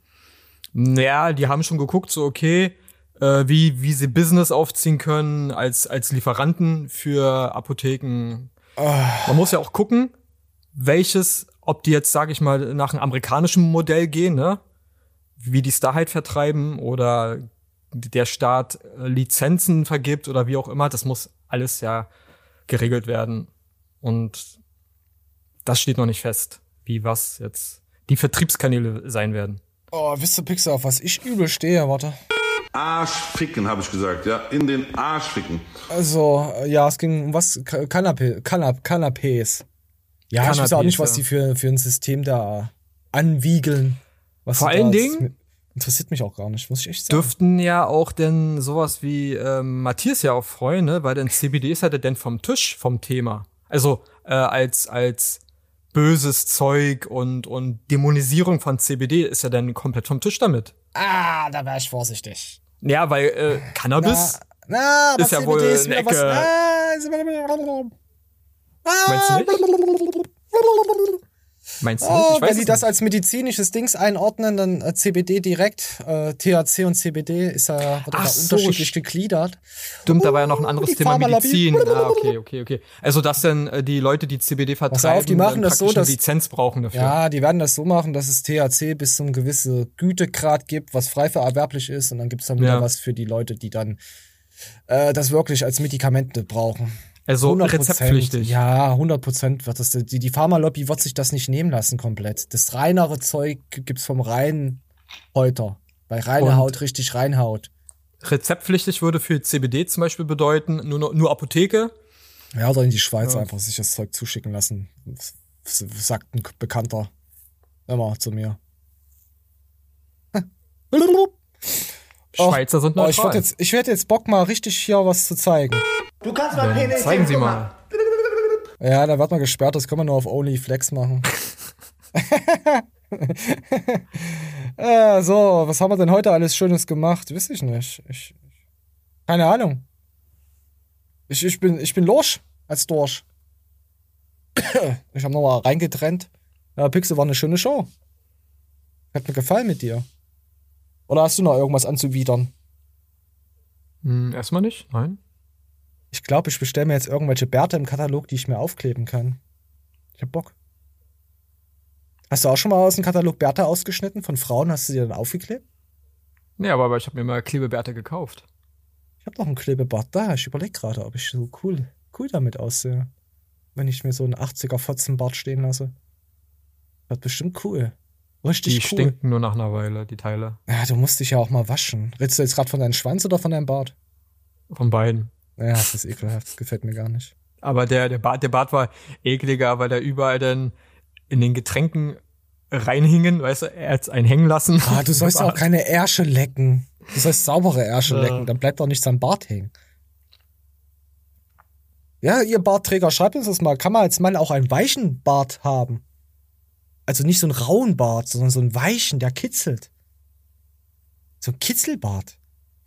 Naja, die haben schon geguckt, so okay, äh, wie, wie sie Business aufziehen können als, als Lieferanten für Apotheken, man muss ja auch gucken, welches, ob die jetzt, sage ich mal, nach einem amerikanischen Modell gehen, ne? wie die es da halt vertreiben oder der Staat äh, Lizenzen vergibt oder wie auch immer, das muss alles ja geregelt werden. Und das steht noch nicht fest, wie was jetzt die Vertriebskanäle sein werden. Oh, wisst ihr, Pixar, auf was ich übel stehe, warte. Arsch ficken, habe ich gesagt, ja. In den Arsch ficken. Also, ja, es ging um was? Kanapé, Kanap, Kanapés. Ja, Kanapés, ich weiß auch nicht, was die für, für ein System da anwiegeln. Was Vor allen Dingen. Interessiert mich auch gar nicht, muss ich echt sagen. Dürften ja auch denn sowas wie ähm, Matthias ja auch freuen, ne? Weil denn CBD ist halt denn vom Tisch, vom Thema. Also äh, als, als böses Zeug und, und Dämonisierung von CBD ist ja dann komplett vom Tisch damit. Ah, da wäre ich vorsichtig. Ja, weil äh, Cannabis na, na, ist ja CBD wohl ist eine wieder was, Ecke. ah, Meinst du nicht? Meinst du? Oh, wenn es das als medizinisches Dings einordnen, dann äh, CBD direkt. Äh, THC und CBD ist ja, Ach so, unterschiedlich gegliedert. Stimmt, da war ja noch ein anderes die Thema. Medizin. Ah, okay, [LAUGHS] okay, okay. Also, dass denn äh, die Leute, die CBD vertreiben, auf, die machen dann das so, dass Lizenz brauchen dafür. Ja, die werden das so machen, dass es THC bis zu einem gewissen Gütegrad gibt, was frei vererwerblich ist, und dann gibt's dann wieder Ja. was für die Leute, die dann äh, das wirklich als Medikamente brauchen. Also 100%, rezeptpflichtig. Ja, 100 Prozent wird das. Die, die Pharmalobby wird sich das nicht nehmen lassen komplett. Das reinere Zeug gibt's vom reinen Häuter. Bei reiner Und- Haut richtig reinhaut. Rezeptpflichtig würde für CBD zum Beispiel bedeuten, nur, nur Apotheke. Ja, oder in die Schweiz Ja. einfach sich das Zeug zuschicken lassen. Sagt ein Bekannter immer zu mir. [LAUGHS] Schweizer sind Oh, ich neutral. hätte jetzt, ich hätte jetzt Bock mal richtig hier was zu zeigen. Du kannst Dann zeigen Sie mal. Ja, da wird man gesperrt, das kann man nur auf OnlyFlex machen. [LAUGHS] äh, so, was haben wir denn heute alles Schönes gemacht? Weiß ich nicht. Ich, keine Ahnung. Ich, ich bin, ich bin los als Dorsch. ich habe nochmal reingetrennt. Ja, Pixel war eine schöne Show. Hat mir gefallen mit dir. Oder hast du noch irgendwas anzuwidern? Hm, erstmal nicht, nein. Ich glaube, ich bestelle mir jetzt irgendwelche Bärte im Katalog, die ich mir aufkleben kann. Ich hab Bock. Hast du auch schon mal aus dem Katalog Bärte ausgeschnitten von Frauen? Hast du die dann aufgeklebt? Nee, aber, aber ich habe mir mal Klebebärte gekauft. Ich habe noch einen Klebebart da. Ich überlege gerade, ob ich so cool, cool damit aussehe. Wenn ich mir so einen 80er Fotzenbart stehen lasse. Wird bestimmt cool. Richtig Die cool. stinken nur nach einer Weile, die Teile. Ja, du musst dich ja auch mal waschen. Redest du jetzt gerade von deinem Schwanz oder von deinem Bart? Von beiden. Ja, das ist ekelhaft. Das gefällt mir gar nicht. Aber der, der, Bart, der Bart war ekliger, weil der überall dann in den Getränken reinhingen, weißt du, er hat's einen hängen lassen. Ah, du [LAUGHS] sollst auch keine Ärsche lecken. Du sollst saubere Ärsche Ja. lecken, dann bleibt doch nichts am Bart hängen. Ja, ihr Bartträger, schreibt uns das mal. Kann man als Mann auch einen weichen Bart haben? Also nicht so einen rauen Bart, sondern so einen weichen, der kitzelt. So ein Kitzelbart.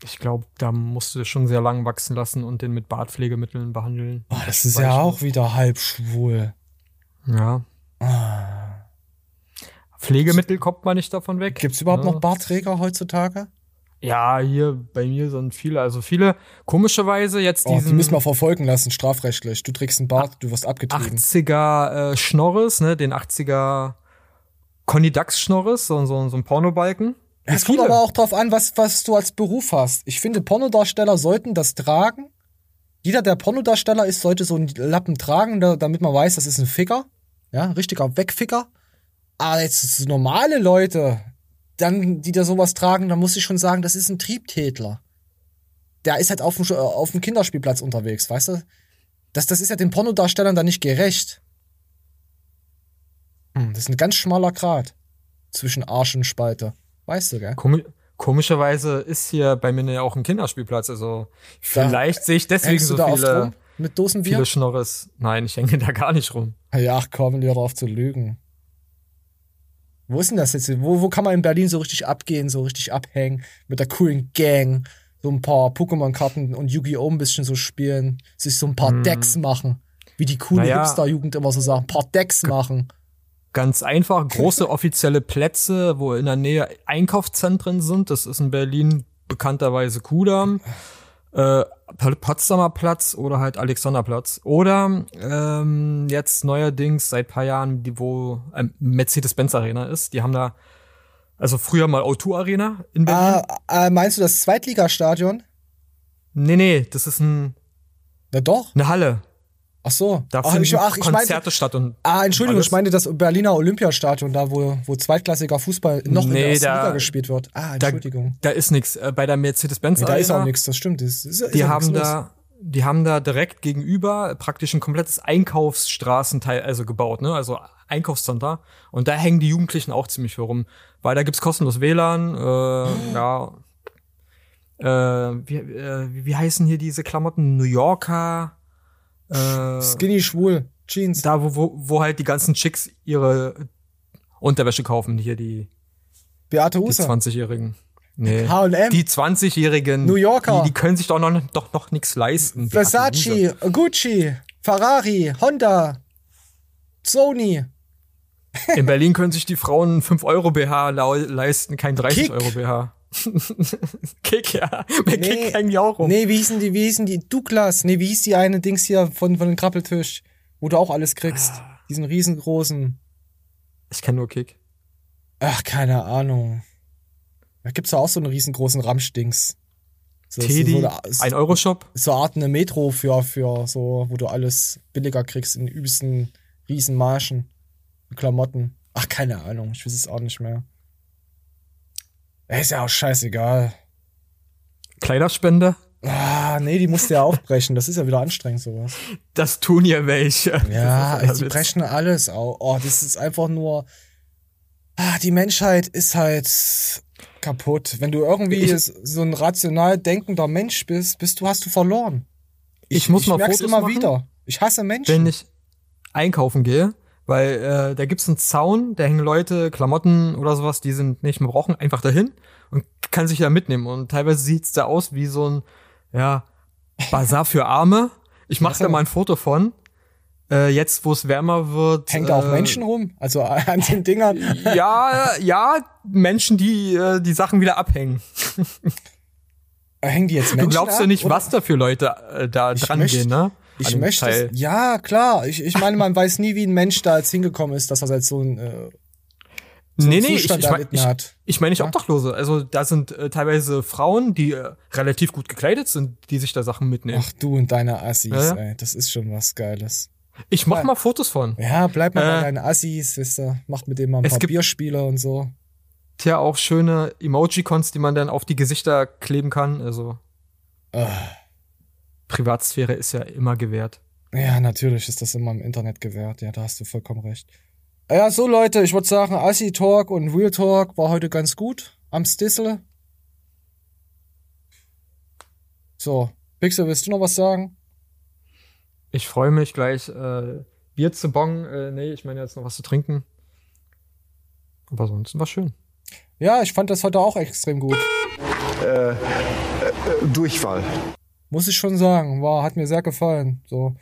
Ich glaube, da musst du schon sehr lang wachsen lassen und den mit Bartpflegemitteln behandeln. Oh, das ist ja auch wieder halb schwul. Ja. Ah. Pflegemittel kommt man nicht davon weg. Gibt's überhaupt ne? noch Bartträger heutzutage? Ja, hier bei mir sind viele, also viele, komischerweise jetzt Oh, die müssen wir verfolgen lassen, strafrechtlich. Du trägst einen Bart, du wirst abgetrieben. 80er äh, Schnorres, ne, den 80er Conny Dax Schnorres, so, so, so ein Pornobalken. Es kommt aber auch drauf an, was, was du als Beruf hast. Ich finde, Pornodarsteller sollten das tragen. Jeder, der Pornodarsteller ist, sollte so einen Lappen tragen, da, damit man weiß, das ist ein Ficker. Ja, ein richtiger Wegficker. Aber jetzt normale Leute, dann, die da sowas tragen, da muss ich schon sagen, das ist ein Triebtätler. Der ist halt auf dem, auf dem Kinderspielplatz unterwegs, weißt du? Das, das ist ja den Pornodarstellern dann nicht gerecht. Hm, das ist ein ganz schmaler Grat zwischen Arsch und Spalte. Weißt du, gell? Komi komischerweise ist hier bei mir ja auch ein Kinderspielplatz, also vielleicht sehe ich deswegen so da viele, mit Dosenbier? viele Schnorres. Nein, ich hänge da gar nicht rum. Ja, komm, dir drauf zu lügen. Wo ist denn das jetzt? Wo, wo kann man in Berlin so richtig abgehen, so richtig abhängen mit der coolen Gang? So ein paar Pokémon-Karten und Yu-Gi-Oh! ein bisschen so spielen, sich so ein paar Hm. Decks machen. Wie die coole Naja. Hipster-Jugend immer so sagen, ein paar Decks machen. Ganz einfach, große [LAUGHS] offizielle Plätze, wo in der Nähe Einkaufszentren sind. Das ist in Berlin bekannterweise Kudamm, äh, Potsdamer Platz oder halt Alexanderplatz. Oder ähm, jetzt neuerdings seit paar Jahren, die wo ähm, Mercedes-Benz Arena ist. Die haben da, also früher mal O2 Arena in Berlin. Ah, äh, meinst du das Zweitligastadion? Nee, nee, das ist ein, Na doch. eine Halle. Ach so. Da ach, ich, ach, ich Konzerte meinte, statt und Ah, Entschuldigung, alles. ich meine das Berliner Olympiastadion, da wo, wo zweitklassiger Fußball noch in der Nee, ersten da- Liga gespielt wird. Ah, da, Entschuldigung. da ist nichts. Äh, bei der Mercedes-Benz Nee, da Arena. ist auch nichts, das stimmt. Das ist, ist die haben da, die haben da direkt gegenüber praktisch ein komplettes Einkaufsstraßenteil also gebaut, ne? Also Einkaufscenter. Und da hängen die Jugendlichen auch ziemlich viel rum, weil da gibt's kostenlos WLAN. Äh, ja. Äh, wie, äh, wie heißen hier diese Klamotten? New Yorker. Äh, Skinny schwul. Jeans. Da, wo, wo, wo halt die ganzen Chicks ihre Unterwäsche kaufen, hier die, Beate die Huse. 20-Jährigen. Nee. H&M. Die 20-Jährigen. New Yorker. Die, die können sich doch noch, doch noch nichts leisten. Versace, Gucci, Ferrari, Honda, Sony. In Berlin können sich die Frauen 5 Euro BH leisten, kein 30 Kick. Euro BH. [LAUGHS] Kick, ja. Bei Kick hängen die auch rum. Nee, wie hießen die, wie hießen die? Douglas. Nee, wie hieß die eine Dings hier von, von dem Krabbeltisch, wo du auch alles kriegst? Diesen riesengroßen. Ich kenne nur Kick. Ach, keine Ahnung. Da gibt's ja auch so einen riesengroßen Ramschdings. So, Teddy, so, ein Euro-Shop. So eine Art eine Metro für, für so, wo du alles billiger kriegst in übelsten Riesenmarschen. Klamotten. Ach, keine Ahnung. Ich weiß es auch nicht mehr. Ist ja auch scheißegal. Kleiderspende. Ah, nee, die musste ja aufbrechen. Das ist ja wieder anstrengend, sowas. Das tun ja welche. Ja, ey, die brechen alles auf. Oh, das ist einfach nur. Ah, die Menschheit ist halt kaputt. Wenn du irgendwie Ich- so ein rational denkender Mensch bist, bist du, hast du verloren. Ich muss mal merk's Fotos immer machen. wieder. Ich hasse Menschen. Wenn ich einkaufen gehe, weil äh, da gibt's einen Zaun, da hängen Leute, Klamotten oder sowas, die sind nicht mehr brauchen, einfach dahin und kann sich da mitnehmen. Und teilweise sieht's da aus wie so ein, ja, Bazar für Arme. Ich mache da mal ein Foto von. Äh, jetzt, wo es wärmer wird. Hängt da auch äh, Menschen rum? Also [LAUGHS] an den Dingern? Ja, ja, Menschen, die äh, die Sachen wieder abhängen. Hängen die jetzt Menschen Du glaubst ja nicht, oder? was da für Leute äh, da dran möchte- gehen, ne? Ich dem möchte Teil. es, ja, klar. Ich, ich meine, man [LAUGHS] weiß nie, wie ein Mensch da jetzt hingekommen ist, dass er jetzt so ein, äh, so nee, nee, ich, Zustand ich, mein, erlitten ich, hat. ich meine nicht Obdachlose. Also da sind äh, teilweise Frauen, die äh, relativ gut gekleidet sind, die sich da Sachen mitnehmen. Ach, du und deine Assis, Ja, ja. ey. Das ist schon was Geiles. ich mach mal Fotos von. Ja, bleib mal bei Äh, deinen Assis, Sister. Macht mit denen mal ein es paar gibt- Bierspiele und so. Tja, auch schöne Emoji-Cons, die man dann auf die Gesichter kleben kann. Also Ah. Privatsphäre ist ja immer gewährt. Ja, natürlich ist das immer im Internet gewährt. Ja, da hast du vollkommen recht. Ja, so Leute, ich würde sagen, Assi Talk und Real Talk war heute ganz gut am Stissel. So, Pixel, willst du noch was sagen? Ich freue mich gleich, äh, Bier zu bongen. Äh, nee, ich meine jetzt noch was zu trinken. Aber sonst war schön. Ja, ich fand das heute auch extrem gut. Äh, äh, Durchfall. Muss ich schon sagen, war, hat mir sehr gefallen. So,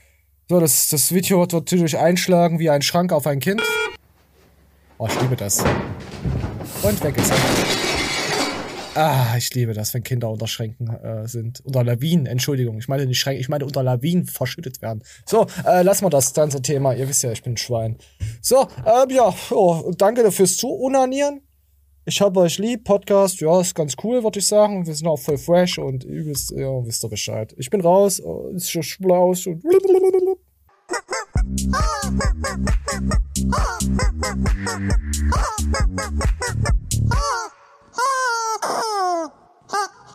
so das, das Video wird natürlich einschlagen wie ein Schrank auf ein Kind. Oh, ich liebe das. Und weg ist er. Ah, ich liebe das, wenn Kinder unter Schränken äh, sind. Unter Lawinen, Entschuldigung. Ich meine nicht Schränke, ich meine unter Lawinen verschüttet werden. So, äh, lassen wir das ganze Thema. Ihr wisst ja, ich bin ein Schwein. So, ähm, ja, oh, danke fürs Zuunanieren. Ich hab euch lieb, Podcast, ja, ist ganz cool, würde ich sagen. Wir sind auch voll fresh und übelst, ja, wisst ihr Bescheid. Ich bin raus, ist schon schblaus und. [LAUGHS]